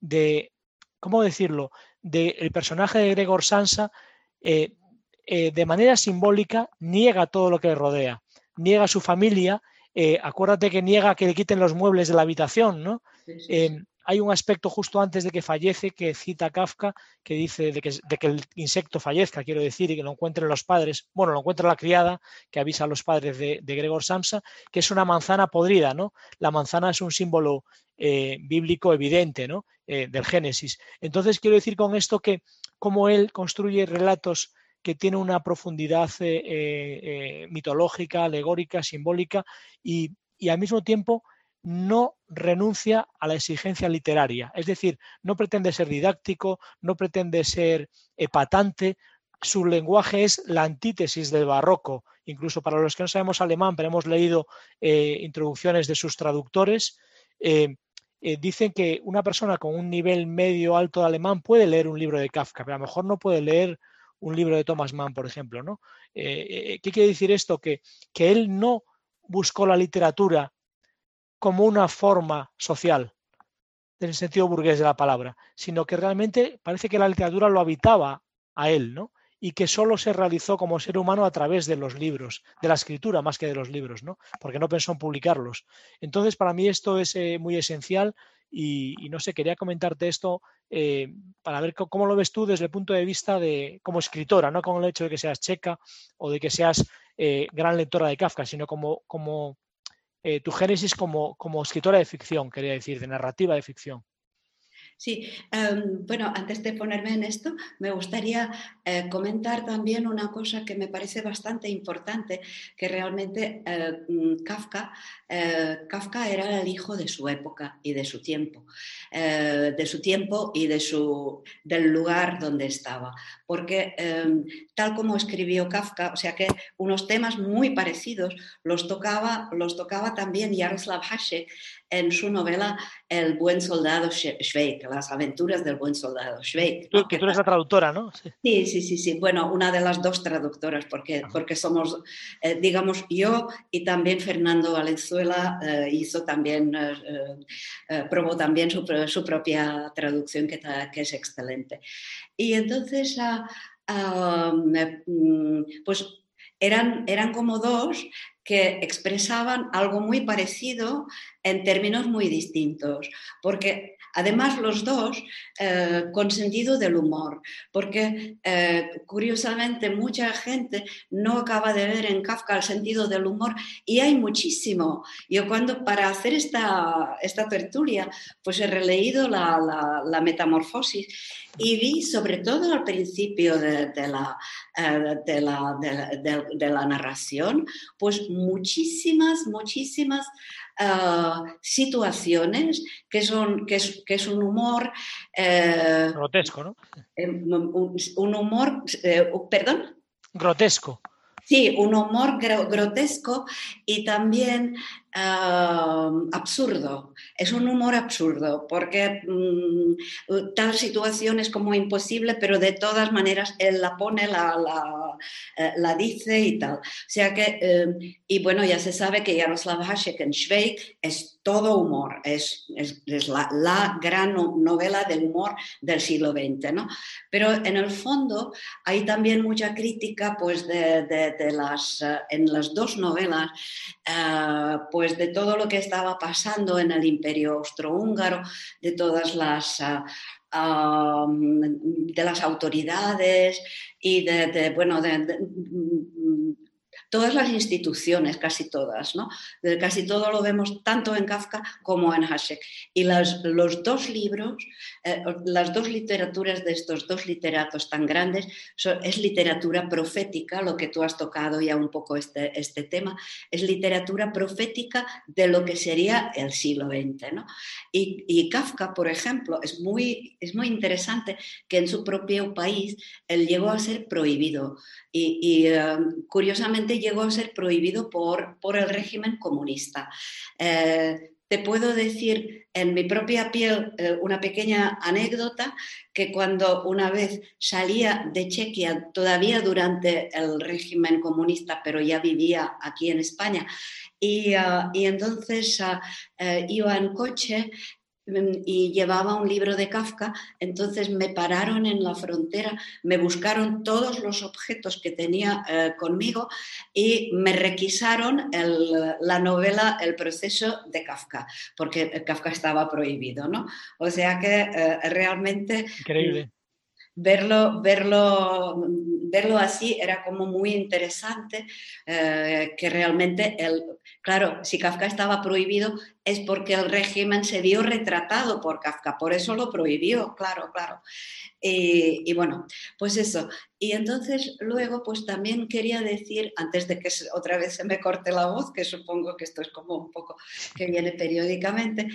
de, ¿cómo decirlo?, del personaje de Gregor Sansa, eh, eh, de manera simbólica, niega todo lo que le rodea, niega su familia eh, acuérdate que niega que le quiten los muebles de la habitación, ¿no? Em, hay un aspecto justo antes de que fallece que cita Kafka, que dice de que, el insecto fallezca, quiero decir, y que lo encuentren los padres, bueno, lo encuentra la criada que avisa a los padres de, Gregor Samsa, que es una manzana podrida, ¿no? La manzana es un símbolo eh, bíblico evidente, ¿no? Eh, del Génesis. Entonces, quiero decir con esto que como él construye relatos que tiene una profundidad eh, mitológica, alegórica, simbólica y, al mismo tiempo no renuncia a la exigencia literaria. Es decir, no pretende ser didáctico, no pretende ser epatante. Su lenguaje es la antítesis del barroco. Incluso para los que no sabemos alemán, pero hemos leído introducciones de sus traductores, dicen que una persona con un nivel medio alto de alemán puede leer un libro de Kafka, pero a lo mejor no puede leer un libro de Thomas Mann, por ejemplo. ¿no? Eh, eh, ¿Qué quiere decir esto? Que, que él no buscó la literatura como una forma social, en el sentido burgués de la palabra, sino que realmente parece que la literatura lo habitaba a él, ¿no? Y que solo se realizó como ser humano a través de los libros, de la escritura más que de los libros, ¿no? Porque no pensó en publicarlos. Entonces, para mí esto es eh, muy esencial y, no sé, quería comentarte esto eh, para ver cómo lo ves tú desde el punto de vista de como escritora, no con el hecho de que seas checa o de que seas eh, gran lectora de Kafka, sino como, como eh, tu génesis como, como escritora de ficción, quería decir, de narrativa de ficción. Sí, em, bueno, antes de ponerme en esto, me gustaría eh, comentar también una cosa que me parece bastante importante, que realmente mm, Kafka, eh, Kafka era el hijo de su época y de su tiempo, de su tiempo y de su, del lugar donde estaba, porque em, tal como escribió Kafka, o sea que unos temas muy parecidos los tocaba, los tocaba también Jaroslav Hasek en su novela El buen soldado Schweik, las aventuras del buen soldado Schweik. Tú, que tú eres la traductora, ¿no? Sí. sí, sí, sí, Bueno, una de las dos traductoras, porque, porque somos, eh, digamos, yo y también Fernando Valenzuela eh, hizo también, eh, probó también su, su propia traducción, que, que, es excelente. Y entonces, ah, ah, mm, pues eran, eran como dos que expresaban algo muy parecido en términos muy distintos, porque además los dos eh, con sentido del humor, porque eh, curiosamente mucha gente no acaba de ver en Kafka el sentido del humor y hay muchísimo. Yo cuando para hacer esta, esta tertulia, pues he releído la, la metamorfosis y vi sobre todo al principio de, la, eh, de, la, de, la, narración, pues muchísimas, muchísimas uh, situaciones que, son, que, es, que es un humor... Uh, Grotesco, ¿no? Un, un humor, perdón. Grotesco. Sí, un humor grotesco y también absurdo. Es un humor absurdo porque mm, tal situación es como imposible, pero de todas maneras él la pone, la, la, eh, la dice y tal. O sea que, em, y bueno, ya se sabe que Jaroslav Hasek en Schweik es todo humor, es, es, es la, la, gran novela del humor del siglo XX, ¿no? Pero en el fondo hay también mucha crítica pues de, de, de las, eh, en las dos novelas, uh, pues pues, de todo lo que estaba pasando en el imperio austrohúngaro, de todas las... Ah, de las autoridades y de, bueno, de, todas las instituciones, casi todas, ¿no? Casi todo lo vemos tanto en Kafka como en Hasek. Y los dos libros, eh, las dos literaturas de estos dos literatos tan grandes, es literatura profética, lo que tú has tocado ya un poco este, este tema, es literatura profética de lo que sería el siglo XX. Y, Kafka, por ejemplo, es muy, es muy interesante que en su propio país él llegó a ser prohibido. Y, eh, curiosamente llegó a ser prohibido por, por el régimen comunista. Eh, te puedo decir en mi propia piel eh, una pequeña anécdota que cuando una vez salía de Chequia, todavía durante el régimen comunista, pero ya vivía aquí en España, y, ah, y entonces uh, iba en coche y llevaba un libro de Kafka, entonces me pararon en la frontera, me buscaron todos los objetos que tenía eh, conmigo y me requisaron la novela El proceso de Kafka, porque Kafka estaba prohibido, ¿no? O sea que eh, realmente... Increíble verlo, verlo, verlo así era como muy interesante, eh, que realmente, el, claro, si Kafka estaba prohibido es porque el régimen se vio retratado por Kafka, por eso lo prohibió, claro, claro. Y, bueno, pues eso. Y entonces luego, pues también quería decir, antes de que otra vez se me corte la voz, que supongo que esto es como un poco que viene periódicamente,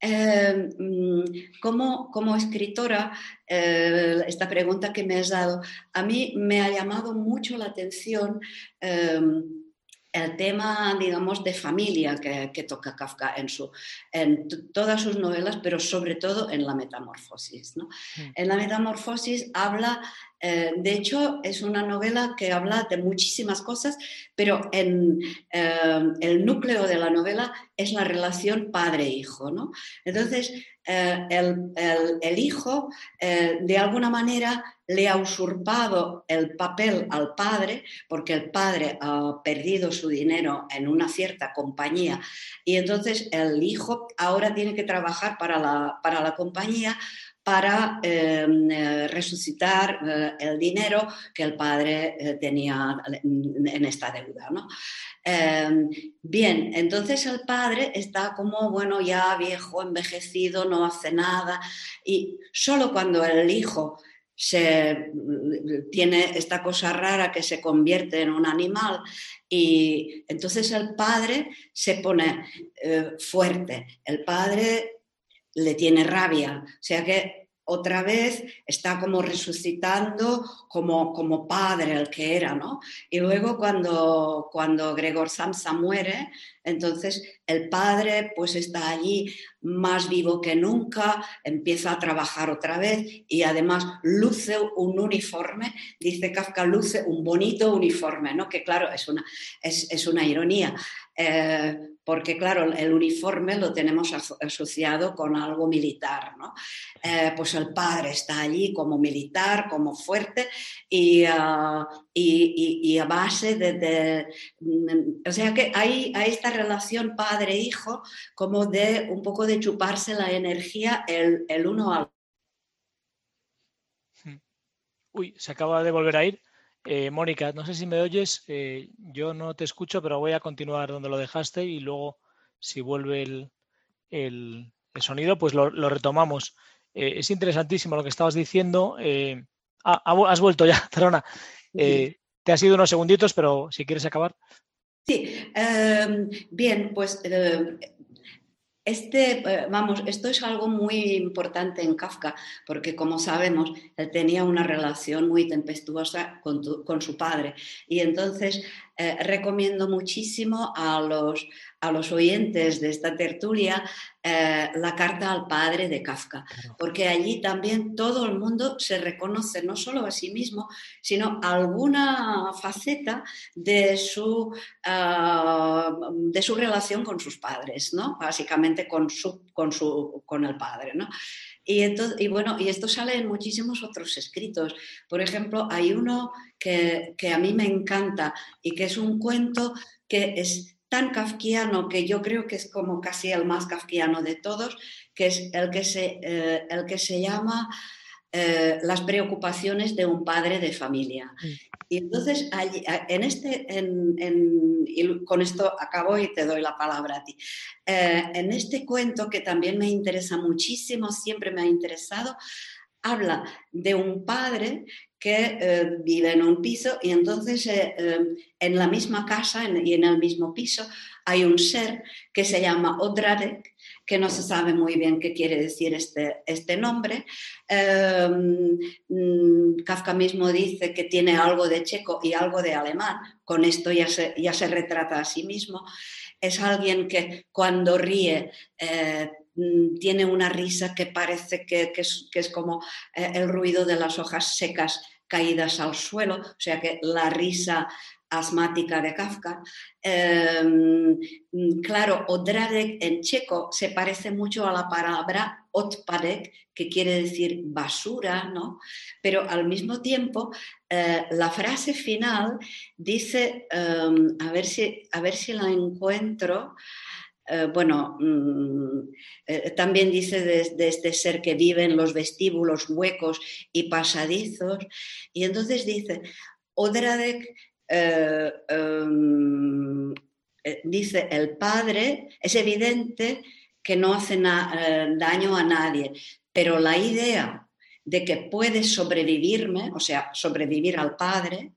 eh, mm, como, como, escritora, eh, esta pregunta que me has dado, a mí me ha llamado mucho la atención eh, el tema, digamos, de familia que, toca Kafka en, su, en todas sus novelas, pero sobre todo en La Metamorfosis. ¿no? Mm. En La Metamorfosis habla, eh, de hecho, es una novela que habla de muchísimas cosas, pero en, eh, el núcleo de la novela es la relación padre-hijo. ¿no? Entonces, eh, el, el, hijo, de alguna manera, le ha usurpado el papel al padre, porque el padre ha perdido su dinero en una cierta compañía y entonces el hijo ahora tiene que trabajar para la, para la compañía para em, eh, resucitar eh, el dinero que el padre eh, tenía en esta deuda. Em, bien, entonces el padre está como, bueno, ya viejo, envejecido, no hace nada y solo cuando el hijo se tiene esta cosa rara que se convierte en un animal y entonces el padre se pone fuerte, el padre le tiene rabia, o sea que otra vez está como resucitando como, como padre el que era, ¿no? Y luego cuando, cuando Gregor Samsa muere, entonces el padre pues está allí más vivo que nunca, empieza a trabajar otra vez y además luce un uniforme, dice Kafka, luce un bonito uniforme, ¿no? Que claro, es una, es, una ironía. Eh, porque claro, el uniforme lo tenemos asociado con algo militar, ¿no? Eh, pues el padre está allí como militar, como fuerte y, ah, y, a base de, mm, O sea que hay, hay esta relación padre-hijo como de un poco de chuparse la energía el, el uno al hmm. Uy, se acaba de volver a ir. Eh, Mónica, no sé si me oyes, eh, yo no te escucho, pero voy a continuar donde lo dejaste y luego si vuelve el, sonido, pues lo, retomamos. Eh, es interesantísimo lo que estabas diciendo. Ah, has vuelto ya, perdona. Te ha sido unos segunditos, pero si quieres acabar. Sí, em, bien, pues este, eh, vamos, esto es algo muy importante en Kafka, porque como sabemos, él tenía una relación muy tempestuosa con, su padre. Y entonces eh, recomiendo muchísimo a los, a los oyentes de esta tertulia eh, la carta al padre de Kafka, porque allí también todo el mundo se reconoce no solo a sí mismo, sino alguna faceta de su, ah, de su relación con sus padres, ¿no? básicamente con, su, con, su, con el padre. ¿no? Y, entonces, y bueno, y esto sale en muchísimos otros escritos. Por ejemplo, hay uno que, que a mí me encanta y que es un cuento que es tan kafkiano que yo creo que es como casi el más kafkiano de todos, que es el que se, eh, el que se llama eh, Las preocupaciones de un padre de familia. Mm. Y entonces, en este, y con esto acabo y te doy la palabra a ti. Eh, en este cuento, que también me interesa muchísimo, siempre me ha interesado, habla de un padre que eh, vive en un piso y entonces eh, em, en la misma casa y en el mismo piso hay un ser que se llama Odradek, que no se sabe muy bien qué quiere decir este, este nombre. Em, mm, Kafka mismo dice que tiene algo de checo y algo de alemán, con esto ya se, ya se retrata a sí mismo. Es alguien que cuando ríe eh, tiene una risa que parece que, es, como eh, el ruido de las hojas secas caídas al suelo, o sea que la risa asmática de Kafka. Em, mm, claro, Odradek en checo se parece mucho a la palabra otpadek, que quiere decir basura, ¿no? Pero al mismo tiempo, eh, la frase final dice, em, a, ver si, a ver si la encuentro, eh, bueno, mm, eh, también dice de, este ser que vive en los vestíbulos huecos y pasadizos. Y entonces dice, Odradek eh, em, dice, el padre es evidente que no hace daño a nadie, pero la idea de que puede sobrevivirme, o sea, sobrevivir al padre,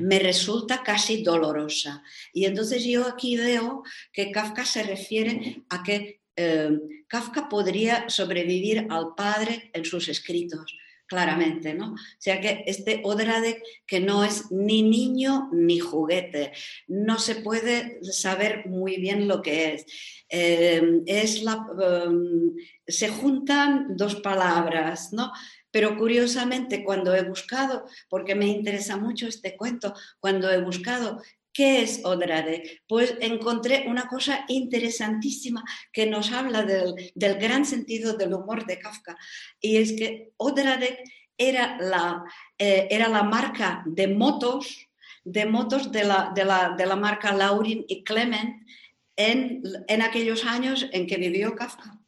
me resulta casi dolorosa. Y entonces yo aquí veo que Kafka se refiere a que eh, Kafka podría sobrevivir al padre en sus escritos, claramente, ¿no? O sea que este Odradek que no es ni niño ni juguete, no se puede saber muy bien lo que es. Eh, es la, eh, se juntan dos palabras, ¿no? Pero curiosamente, cuando he buscado, porque me interesa mucho este cuento, cuando he buscado ¿Qué es Odradek? Pues encontré una cosa interesantísima que nos habla del, gran sentido del humor de Kafka. Y es que Odradek era la, eh, era la marca de motos, de motos de la, de la, marca Laurin y Clement en, en aquellos años en que vivió Kafka.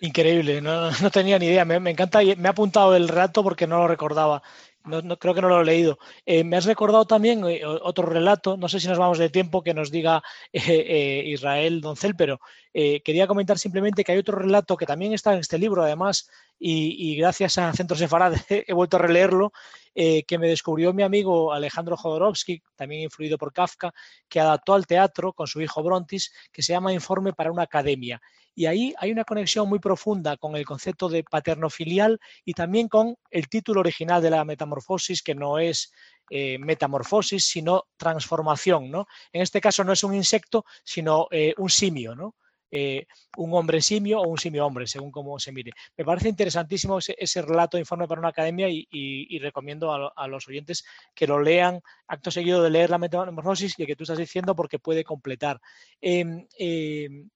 Increíble, no, tenía ni idea. Me, me, encanta, me ha apuntado el rato porque no lo recordaba. No, creo que no lo he leído. Eh, me has recordado también eh, otro relato, no sé si nos vamos de tiempo, que nos diga eh, Israel Doncel, pero Eh, quería comentar simplemente que hay otro relato que también está en este libro, además, y, gracias a Centro Sefarad he vuelto a releerlo, eh, que me descubrió mi amigo Alejandro Jodorowsky, también influido por Kafka, que adaptó al teatro con su hijo Brontis, que se llama Informe para una academia. Y ahí hay una conexión muy profunda con el concepto de paterno-filial y también con el título original de la metamorfosis, que no es eh, metamorfosis, sino transformación. ¿no? En este caso no es un insecto, sino un simio, ¿no? Eh, un hombre simio o un simio hombre, según cómo se mire. Me parece interesantísimo ese, relato de informe para una academia y, recomiendo a, los oyentes que lo lean acto seguido de leer la metamorfosis y que tú estás diciendo porque puede completar. Em, em,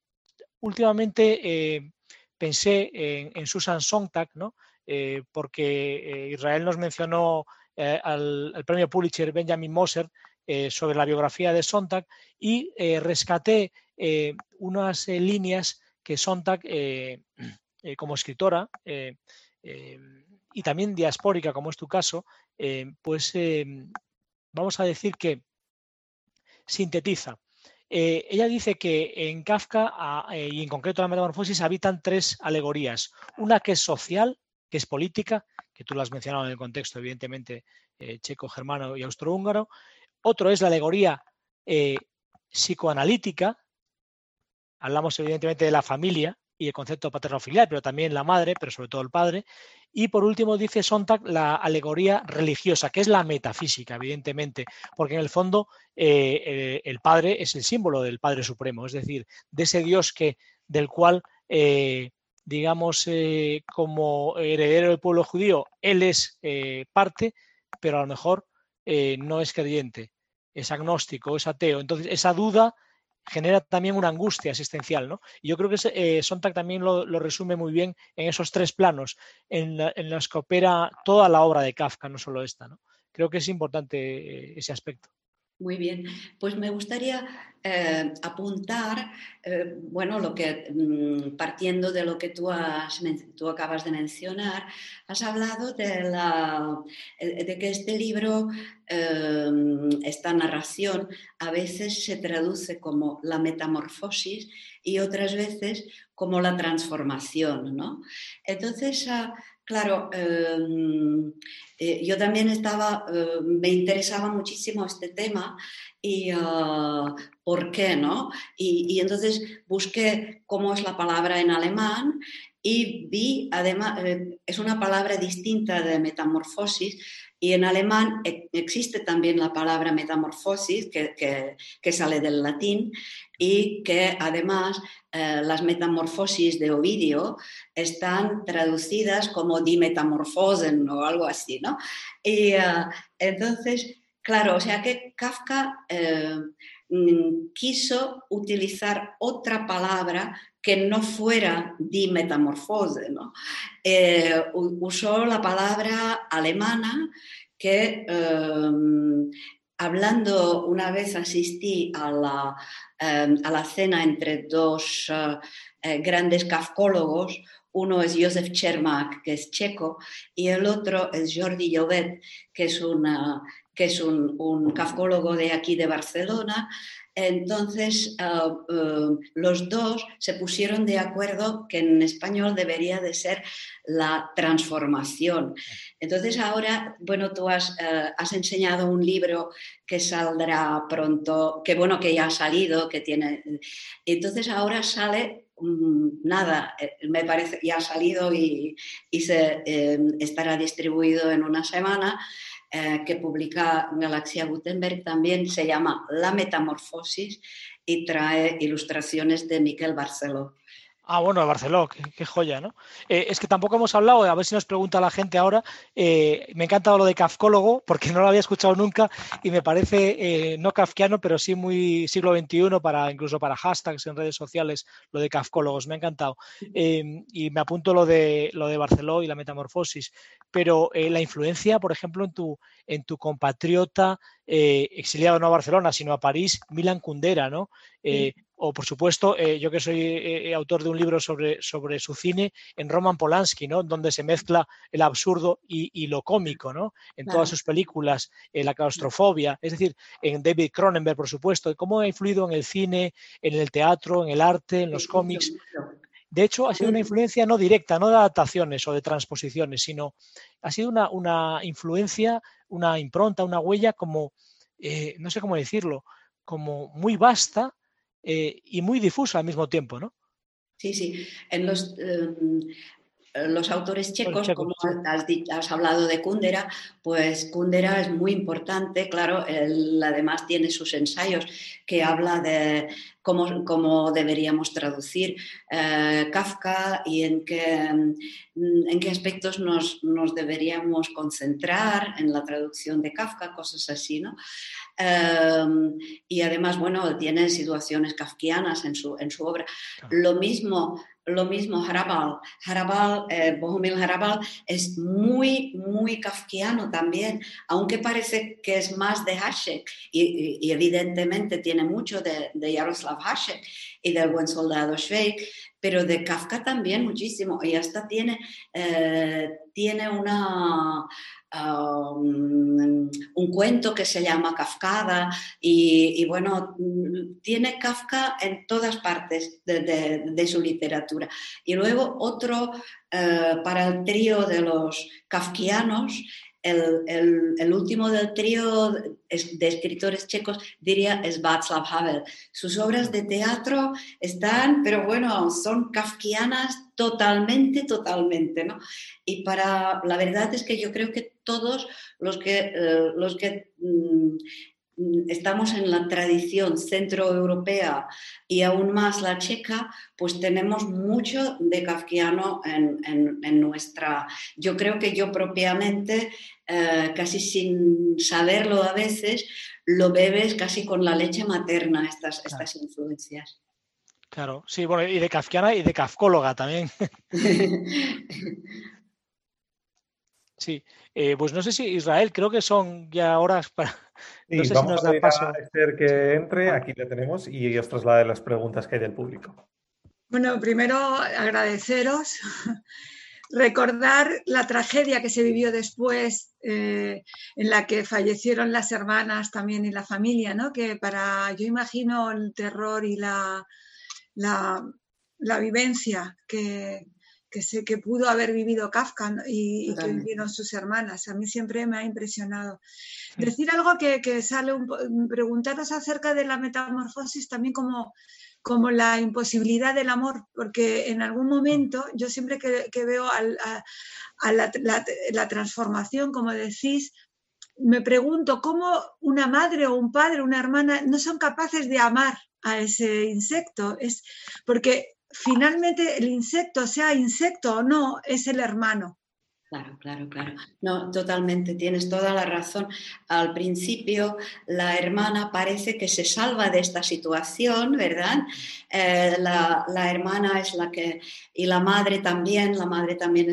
últimamente pensé en, Susan Sontag, ¿no? porque Israel nos mencionó eh, al, premio Pulitzer Benjamin Moser eh, sobre la biografía de Sontag y eh, rescaté unas líneas que Sontag, como escritora y también diaspórica, como es tu caso, pues vamos a decir que sintetiza. ella dice que en Kafka y en concreto en la metamorfosis habitan tres alegorías. Una que es social, que es política, que tú lo has mencionado en el contexto, evidentemente, eh, checo, germano y austrohúngaro. Otro es la alegoría eh, psicoanalítica. Hablamos, evidentemente, de la familia y el concepto paterno-filial, pero también la madre, pero sobre todo el padre. Y por último, dice Sontag, la alegoría religiosa, que es la metafísica, evidentemente, porque en el fondo eh, el padre es el símbolo del Padre Supremo, es decir, de ese Dios que, del cual digamos, eh, como heredero del pueblo judío, él es eh, parte, pero a lo mejor eh, no es creyente, es agnóstico, es ateo. Entonces, esa duda genera también una angustia existencial, ¿no? Yo creo que Sontag también lo, resume muy bien en esos tres planos en, en, los que opera toda la obra de Kafka, no solo esta, ¿no? Creo que es importante ese aspecto. Muy bien, pues me gustaría eh, apuntar, eh, bueno, lo que mm, partiendo de lo que tú, has, tú acabas de mencionar, has hablado de, la, eh, de que este libro, esta narración, a veces se traduce como la metamorfosis y otras veces como la transformación, ¿no? Entonces, ah, Claro, em, eh, yo también estaba, eh, me interesaba muchísimo este tema y ah, por qué, ¿no? Y, entonces busqué cómo es la palabra en alemán y vi, además, eh, es una palabra distinta de metamorfosis y en alemán e, existe también la palabra metamorfosis, que, que, sale del latín, y que además eh, las metamorfosis de Ovidio están traducidas como dimetamorfosen o algo así, ¿no? Y eh, entonces, claro, o sea que Kafka eh, mm, quiso utilizar otra palabra que no fuera dimetamorfose, ¿no? usó la palabra alemana que hablando, una vez asistí a la, em, a la cena entre dos eh, eh, grandes kafkólogos, uno es Josef Chermak, que es checo, y el otro es Jordi Llobet, que es, que es un, un de aquí de Barcelona, entonces, ah, eh, los dos se pusieron de acuerdo que en español debería de ser la transformación. Entonces, ahora, bueno, tú has, eh, enseñado un libro que saldrá pronto, que bueno, que ya ha salido, que tiene... Entonces, ahora sale mm, nada, eh, me parece, ya ha salido y, se estará distribuido en una semana. Eh, que publica Galaxia Gutenberg también se llama La Metamorfosis y trae ilustraciones de Miquel Barceló. Ah, bueno, Barceló, qué, joya, ¿no? Eh, es que tampoco hemos hablado, a ver si nos pregunta la gente ahora. Eh, me ha encantado lo de kafkólogo, porque no lo había escuchado nunca y me parece eh, no kafkiano, pero sí muy siglo XXI, para, incluso para hashtags en redes sociales, lo de kafkólogos. Me ha encantado. Em, y me apunto lo de, lo de Barceló y la metamorfosis. Pero la influencia, por ejemplo, en tu, en tu compatriota exiliado no a Barcelona, sino a París, Milan Kundera, ¿no? O por supuesto, eh, yo que soy eh, autor de un libro sobre, sobre su cine, en Roman Polanski, ¿no? donde se mezcla el absurdo y, lo cómico, ¿no? en todas sus películas, la claustrofobia, es decir, en David Cronenberg, por supuesto, cómo ha influido en el cine, en el teatro, en el arte, en los cómics. De hecho, ha sido una influencia no directa, no de adaptaciones o de transposiciones, sino ha sido una, una influencia, una impronta, una huella como, eh, no sé cómo decirlo, como muy vasta eh, y muy difusa al mismo tiempo, ¿no? Sí, sí. En los, em, los autores checos, como has, hablado de Kundera, pues Kundera es muy importante, claro, él además tiene sus ensayos que habla de cómo, deberíamos traducir eh, Kafka y en qué, mm, en qué aspectos nos, deberíamos concentrar en la traducción de Kafka, cosas así, ¿no? Em, y además, bueno, tiene situaciones kafkianas en su, en su obra. Lo mismo lo mismo Harabal. Harabal, eh, Bohumil Harabal es muy, muy kafkiano también, aunque parece que es más de Hasek y, evidentemente tiene mucho de, de, Jaroslav Hasek y del buen soldado Schweik, pero de Kafka también muchísimo. Y hasta tiene, eh, tiene una un cuento que se llama Kafkada y, bueno, tiene Kafka en todas partes de, su literatura. Y luego otro eh, para el trío de los kafkianos el, último del trío de escritores checos, diría, es Václav Havel. Sus obras de teatro están, pero bueno, son kafkianas totalmente, totalmente, ¿no? Y para, la verdad es que yo creo que todos los que, eh, los que Mm, estamos en la tradición centroeuropea y aún más la checa, pues tenemos mucho de kafkiano en, nuestra... Yo creo que yo propiamente, eh, casi sin saberlo a veces, lo bebes casi con la leche materna estas, estas influencias. Claro, sí, bueno, y de kafkiana y de kafkóloga también. sí, eh, pues no sé si Israel, creo que son ya horas para Sí, vamos a paso. a que entre, aquí la tenemos y os traslade las preguntas que hay del público. Bueno, primero agradeceros, recordar la tragedia que se vivió después, eh, en la que fallecieron las hermanas también y la familia, ¿no? Que para, yo imagino el terror y la, la, la vivencia que, que sé que pudo haber vivido Kafka y, que vivieron sus hermanas. A mí siempre me ha impresionado. Decir algo que, sale, un, preguntaros acerca de la metamorfosis también como, como la imposibilidad del amor, porque en algún momento yo siempre que, veo a, la, la, transformación, como decís, me pregunto cómo una madre o un padre, una hermana no son capaces de amar a ese insecto. Es porque finalmente el insecto, sea insecto o no, es el hermano. Claro, claro, claro. No, totalmente, tienes toda la razón. Al principio la hermana parece que se salva de esta situación, ¿verdad? Eh, la, hermana es la que, y la madre también, la madre también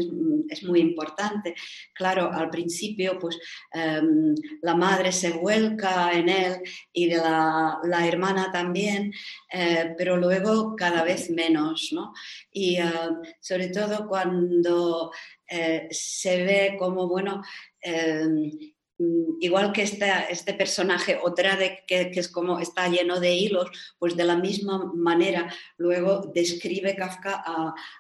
es, muy importante. Claro, al principio pues em, la madre se vuelca en él y la, hermana también, eh, pero luego cada vez menos, ¿no? Y eh, sobre todo cuando se ve como, bueno, em, igual que este, este personaje, otra de que, es como está lleno de hilos, pues de la misma manera luego describe Kafka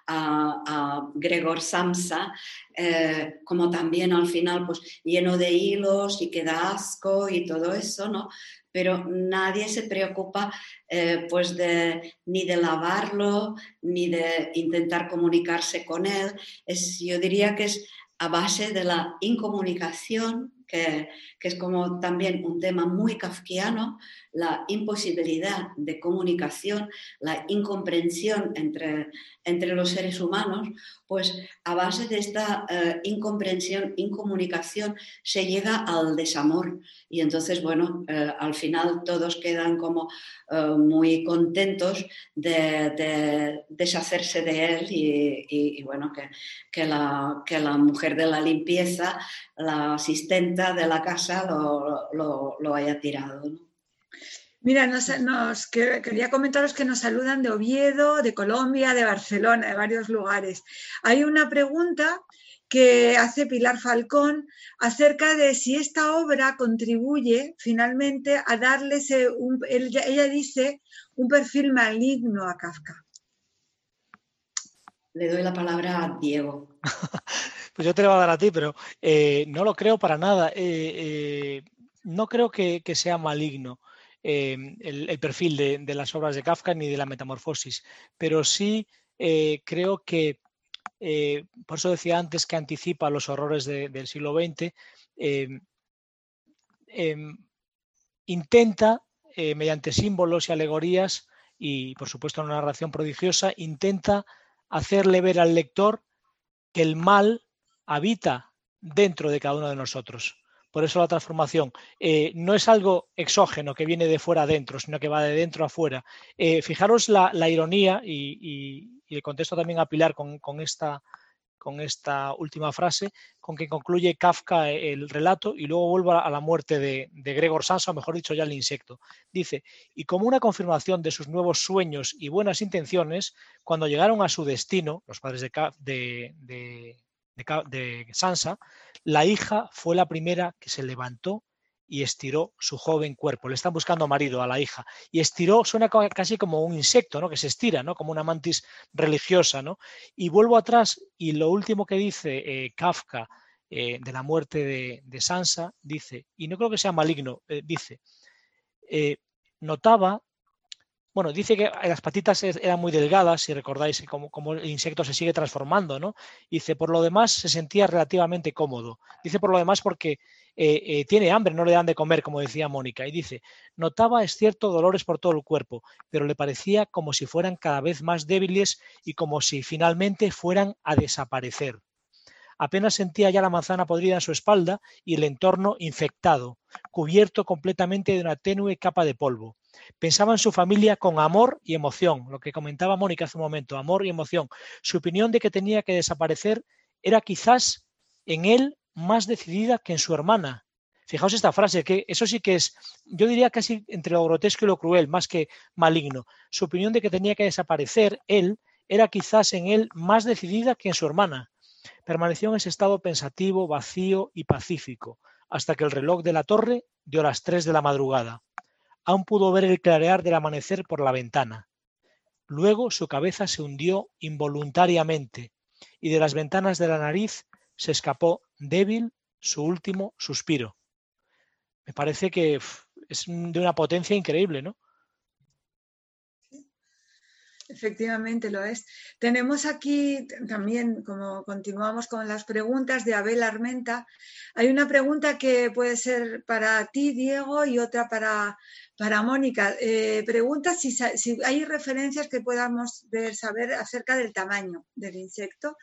a, Gregor Samsa eh, como también al final pues lleno de hilos y que da asco y todo eso, ¿no? pero nadie se preocupa eh, pues de, ni de lavarlo, ni de intentar comunicarse con él. Es, yo diría que es a base de la incomunicación que, es como también un tema muy kafkiano, la imposibilidad de comunicación, la incomprensión entre, entre los seres humanos, pues a base de esta eh, incomprensión, incomunicación, se llega al desamor. Y entonces, bueno, eh, al final todos quedan como eh, muy contentos de, deshacerse de él y, bueno, que, que, la, que la mujer de la limpieza, la asistente de la casa lo, haya tirado. Mira, nos, quería comentaros que nos saludan de Oviedo, de Colombia, de Barcelona, de varios lugares. Hay una pregunta que hace Pilar Falcón acerca de si esta obra contribuye finalmente a darle, un, ella dice, un perfil maligno a Kafka. Le doy la palabra a Diego. pues yo te lo voy a dar a ti, pero eh, no lo creo para nada. Eh, eh, no creo que, sea maligno. el, perfil de, las obras de Kafka ni de la metamorfosis, pero sí creo que por eso decía antes que anticipa los horrores del siglo XX, em, em, intenta, mediante símbolos y alegorías, y por supuesto una narración prodigiosa, intenta hacerle ver al lector que el mal habita dentro de cada uno de nosotros. Por eso la transformación eh, no es algo exógeno que viene de fuera adentro, sino que va de dentro a fuera. fijaros la, ironía y, y le contesto también a Pilar con, esta, última frase, con que concluye Kafka el relato y luego vuelve a la muerte de, Gregor Samsa, o mejor dicho ya el insecto. Dice, y como una confirmación de sus nuevos sueños y buenas intenciones, cuando llegaron a su destino, los padres de, de, de Sansa, la hija fue la primera que se levantó y estiró su joven cuerpo. Le están buscando marido a la hija. Y estiró, suena casi como un insecto, ¿no? Que se estira, ¿no? Como una mantis religiosa, ¿no? Y vuelvo atrás y lo último que dice eh, Kafka eh, de la muerte de, Sansa, dice, y no creo que sea maligno, eh, dice, notaba, bueno, dice que las patitas eran muy delgadas, si recordáis como el insecto se sigue transformando, ¿no? Dice, por lo demás se sentía relativamente cómodo. Dice por lo demás porque eh, eh, tiene hambre, no le dan de comer, como decía Mónica, y dice, notaba, es cierto, dolores por todo el cuerpo, pero le parecía como si fueran cada vez más débiles y como si finalmente fueran a desaparecer. Apenas sentía ya la manzana podrida en su espalda y el entorno infectado, cubierto completamente de una tenue capa de polvo. Pensaba en su familia con amor y emoción, lo que comentaba Mónica hace un momento, amor y emoción. Su opinión de que tenía que desaparecer era quizás en él más decidida que en su hermana. Fijaos esta frase, que eso sí que es, yo diría casi entre lo grotesco y lo cruel, más que maligno. Su opinión de que tenía que desaparecer él era quizás en él más decidida que en su hermana. Permaneció en ese estado pensativo, vacío y pacífico, hasta que el reloj de la torre dio las tres de la madrugada. Aún pudo ver el clarear del amanecer por la ventana. Luego su cabeza se hundió involuntariamente, y de las ventanas de la nariz se escapó débil su último suspiro. Me parece que es de una potencia increíble, ¿no? Efectivamente lo es. Tenemos aquí también, como continuamos con las preguntas de Abel Armenta, hay una pregunta que puede ser para ti, Diego, y otra para, para Mónica. Eh, pregunta si, si, hay referencias que podamos ver, saber acerca del tamaño del insecto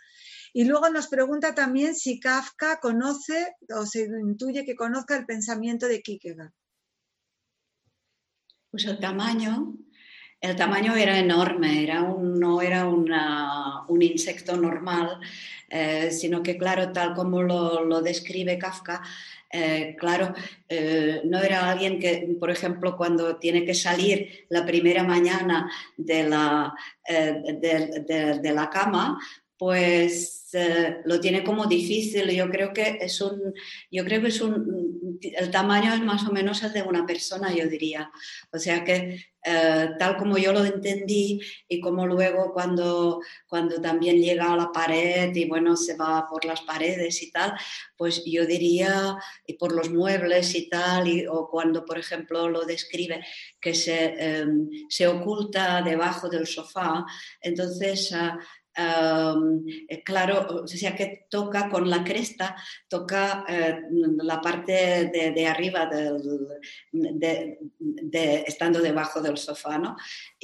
y luego nos pregunta también si Kafka conoce o se intuye que conozca el pensamiento de Kierkegaard. Pues el tamaño, el tamaño era enorme, era no era un insecto normal, eh, sino que, claro, tal como lo, describe Kafka, eh, claro, eh, no era alguien que, por ejemplo, cuando tiene que salir la primera mañana de la, de la cama, pues eh, lo tiene como difícil. Yo creo que es un, yo creo que es un, el tamaño es más o menos el de una persona, yo diría. O sea que eh, tal como yo lo entendí y como luego cuando, cuando también llega a la pared y bueno, se va por las paredes y tal, pues yo diría, y por los muebles y tal, o cuando por ejemplo lo describe que se, em, se oculta debajo del sofá, entonces... Eh, claro, o sea que toca con la cresta, toca eh, la parte de, arriba de, estando debajo del sofá, ¿no?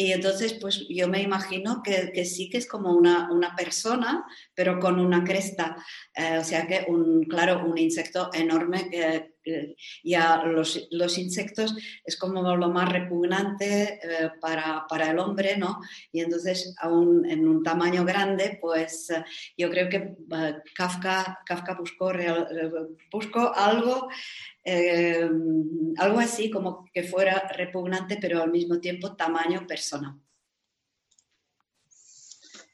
Y entonces, pues yo me imagino que, sí que es como una, una persona, pero con una cresta, eh, o sea que, un, claro, un insecto enorme que, ya los, los, insectos es como lo más repugnante para, para, el hombre, ¿no? Y entonces, aún en un tamaño grande, pues yo creo que Kafka, Kafka buscó, buscó algo algo así como que fuera repugnante, pero al mismo tiempo tamaño persona.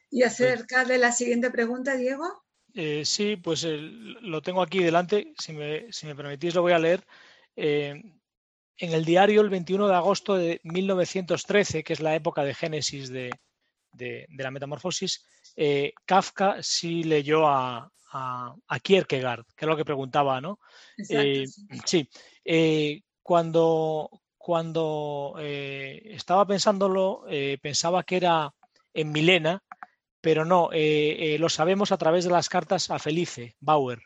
Y acerca de la siguiente pregunta, Diego. Eh, sí, pues lo tengo aquí delante. Si me, permitís, lo voy a leer. Eh, en el diario, el 21 de agosto de 1913, que es la época de génesis de, la metamorfosis, eh, Kafka sí leyó a, a, Kierkegaard, que es lo que preguntaba, ¿no? sí. cuando cuando estaba pensándolo, pensaba que era en Milena, pero no, eh, eh, lo sabemos a través de las cartas a Felice, Bauer.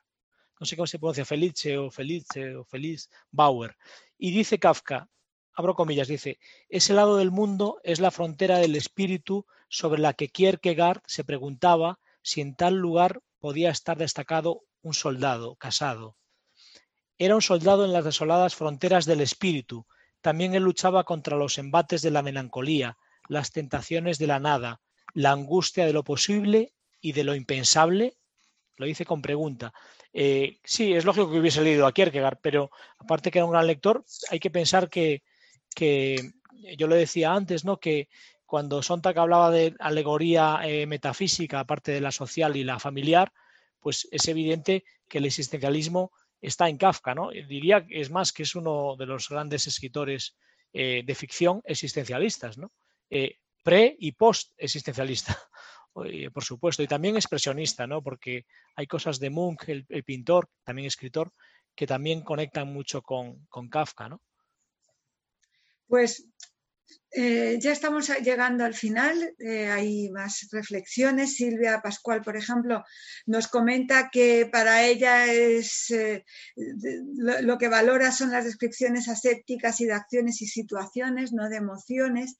No sé cómo se pronuncia, Felice o Felice o Feliz, Bauer. Y dice Kafka, abro comillas, dice, ese lado del mundo es la frontera del espíritu sobre la que Kierkegaard se preguntaba si en tal lugar podía estar destacado un soldado casado. Era un soldado en las desoladas fronteras del espíritu. También él luchaba contra los embates de la melancolía, las tentaciones de la nada, la angustia de lo posible y de lo impensable? Lo dice con pregunta. Eh, sí, es lógico que hubiese leído a Kierkegaard, pero aparte que era un gran lector, hay que pensar que, yo lo decía antes, ¿no? Que cuando Sontag hablaba de alegoría eh, metafísica, aparte de la social y la familiar, pues es evidente que el existencialismo está en Kafka, ¿no? Diría, es más, que es uno de los grandes escritores eh, de ficción existencialistas, ¿no? pre y post existencialista, por supuesto, y también expresionista, ¿no? Porque hay cosas de Munch, el, pintor, también escritor, que también conectan mucho con, Kafka, ¿no? Pues eh, ya estamos llegando al final, eh, hay más reflexiones. Silvia Pascual, por ejemplo, nos comenta que para ella es eh, lo, que valora son las descripciones asépticas y de acciones y situaciones, no de emociones.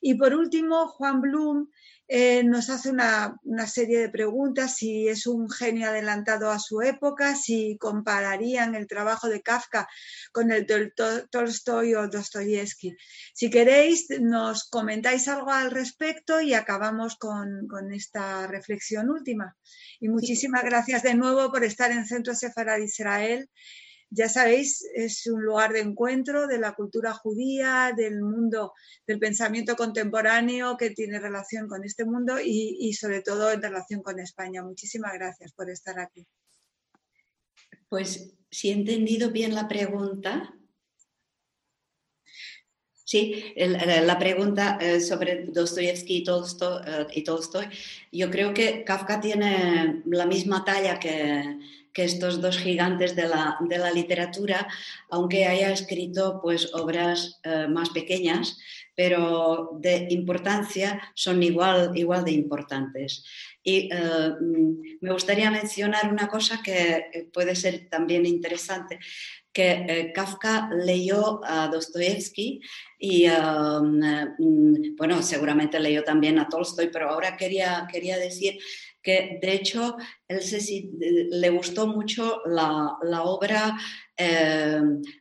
Y por último, Juan Blum eh, nos hace una, serie de preguntas, si es un genio adelantado a su época, si compararían el trabajo de Kafka con el de Tolstoy o Dostoyevsky. Si queréis, nos comentáis algo al respecto y acabamos con, con esta reflexión última. Y muchísimas gracias de nuevo por estar en Centro Sefarad Israel ya sabéis, es un lugar de encuentro de la cultura judía, del mundo, del pensamiento contemporáneo que tiene relación con este mundo y, sobre todo en relación con España. Muchísimas gracias por estar aquí. Pues si he entendido bien la pregunta, Sí, la pregunta eh, sobre Dostoyevsky y eh, y Tolstoy, yo creo que Kafka tiene la misma talla que, que estos dos gigantes de la, de la literatura, aunque haya escrito pues, obras eh, más pequeñas, pero de importancia son igual, igual de importantes. Y eh, me gustaría mencionar una cosa que puede ser también interesante, que eh, Kafka leyó a Dostoevsky y, bueno, seguramente leyó también a Tolstoy, pero ahora quería, quería decir que de hecho él le gustó mucho la, obra eh,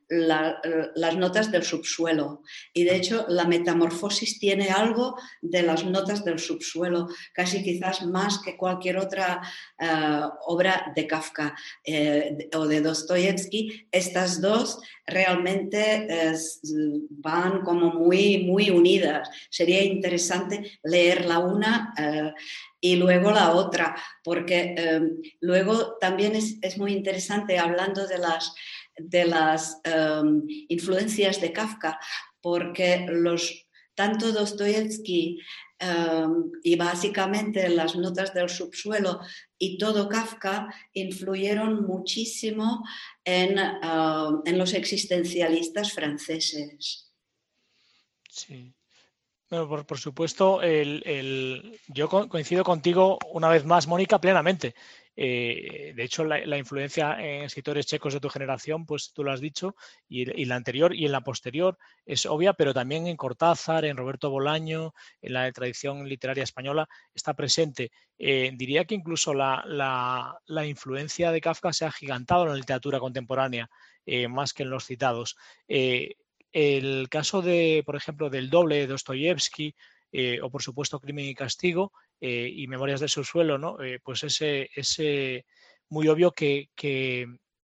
Las notas del subsuelo y de hecho la metamorfosis tiene algo de las notas del subsuelo, casi quizás más que cualquier otra eh, obra de Kafka eh, o de Dostoyevsky. Estas dos realmente van como muy, muy unidas. Sería interesante leer la una y luego la otra, porque em, luego también es, muy interesante hablando de las, de las em, influencias de Kafka, porque los, tanto Dostoyevsky em, y básicamente las notas del subsuelo y todo Kafka influyeron muchísimo en, en los existencialistas franceses. Sí. Bueno, por, supuesto, el, yo coincido contigo una vez más, Mónica, plenamente. Eh, de hecho, la, influencia en escritores checos de tu generación, pues tú lo has dicho, y, la anterior y en la posterior es obvia, pero también en Cortázar, en Roberto Bolaño, en la tradición literaria española, está presente. Eh, diría que incluso la, influencia de Kafka se ha gigantado en la literatura contemporánea, eh, más que en los citados. El caso de, por ejemplo, del doble de Dostoyevsky, eh, o por supuesto Crimen y Castigo eh, y Memorias de su suelo, ¿no? Eh, pues ese, ese muy obvio que,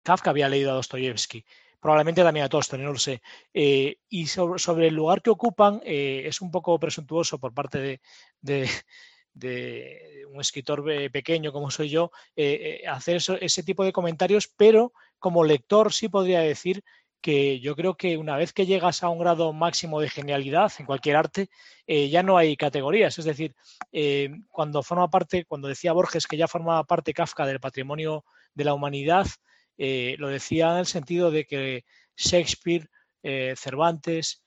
Kafka había leído a Dostoyevsky, probablemente también a Tolstoy, no lo sé. y sobre, el lugar que ocupan es un poco presuntuoso por parte de, un escritor pequeño como soy yo, hacer ese tipo de comentarios, pero como lector sí podría decir que yo creo que una vez que llegas a un grado máximo de genialidad en cualquier arte, eh, ya no hay categorías. Es decir, eh, cuando forma parte, cuando decía Borges que ya formaba parte Kafka del patrimonio de la humanidad, eh, lo decía en el sentido de que Shakespeare, Cervantes,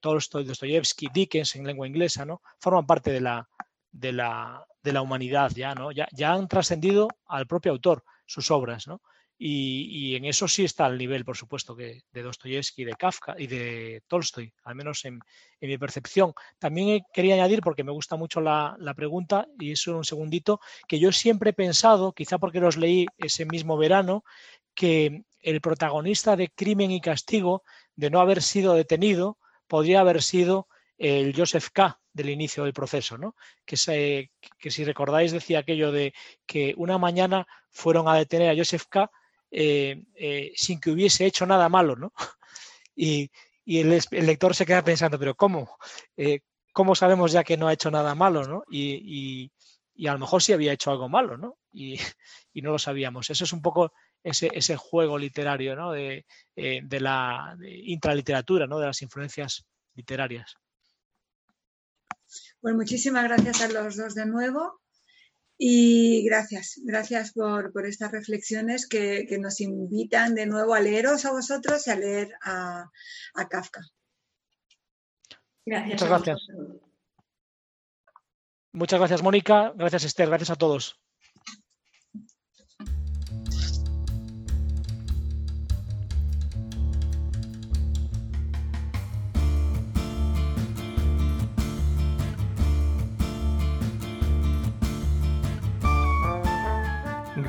Tolstoy, Dostoyevsky, Dickens en lengua inglesa, ¿no? Forman parte de la, de la, de la humanidad ya, ¿no? Ya, ya han trascendido al propio autor sus obras, ¿no? Y, en eso sí está el nivel, por supuesto, que de Dostoyevsky, de Kafka y de Tolstoy, al menos en, mi percepción. También quería añadir, porque me gusta mucho la, pregunta, y eso un segundito, que yo siempre he pensado, quizá porque los leí ese mismo verano, que el protagonista de Crimen y Castigo, de no haber sido detenido, podría haber sido el Joseph K. del inicio del proceso, ¿no? Que, que si recordáis decía aquello de que una mañana fueron a detener a Joseph K eh, eh, sin que hubiese hecho nada malo, ¿no? Y, el, lector se queda pensando, pero ¿cómo? Eh, ¿Cómo sabemos ya que no ha hecho nada malo, ¿no? Y, a lo mejor sí había hecho algo malo, ¿no? Y, no lo sabíamos. Eso es un poco ese, juego literario, ¿no? De, de la intraliteratura, ¿no? De las influencias literarias. Pues muchísimas gracias a los dos de nuevo. Y gracias, gracias por, estas reflexiones que, nos invitan de nuevo a leeros a vosotros y a leer a, a Kafka. Gracias. Muchas gracias. Muchas gracias, Mónica. Gracias, Esther. Gracias a todos.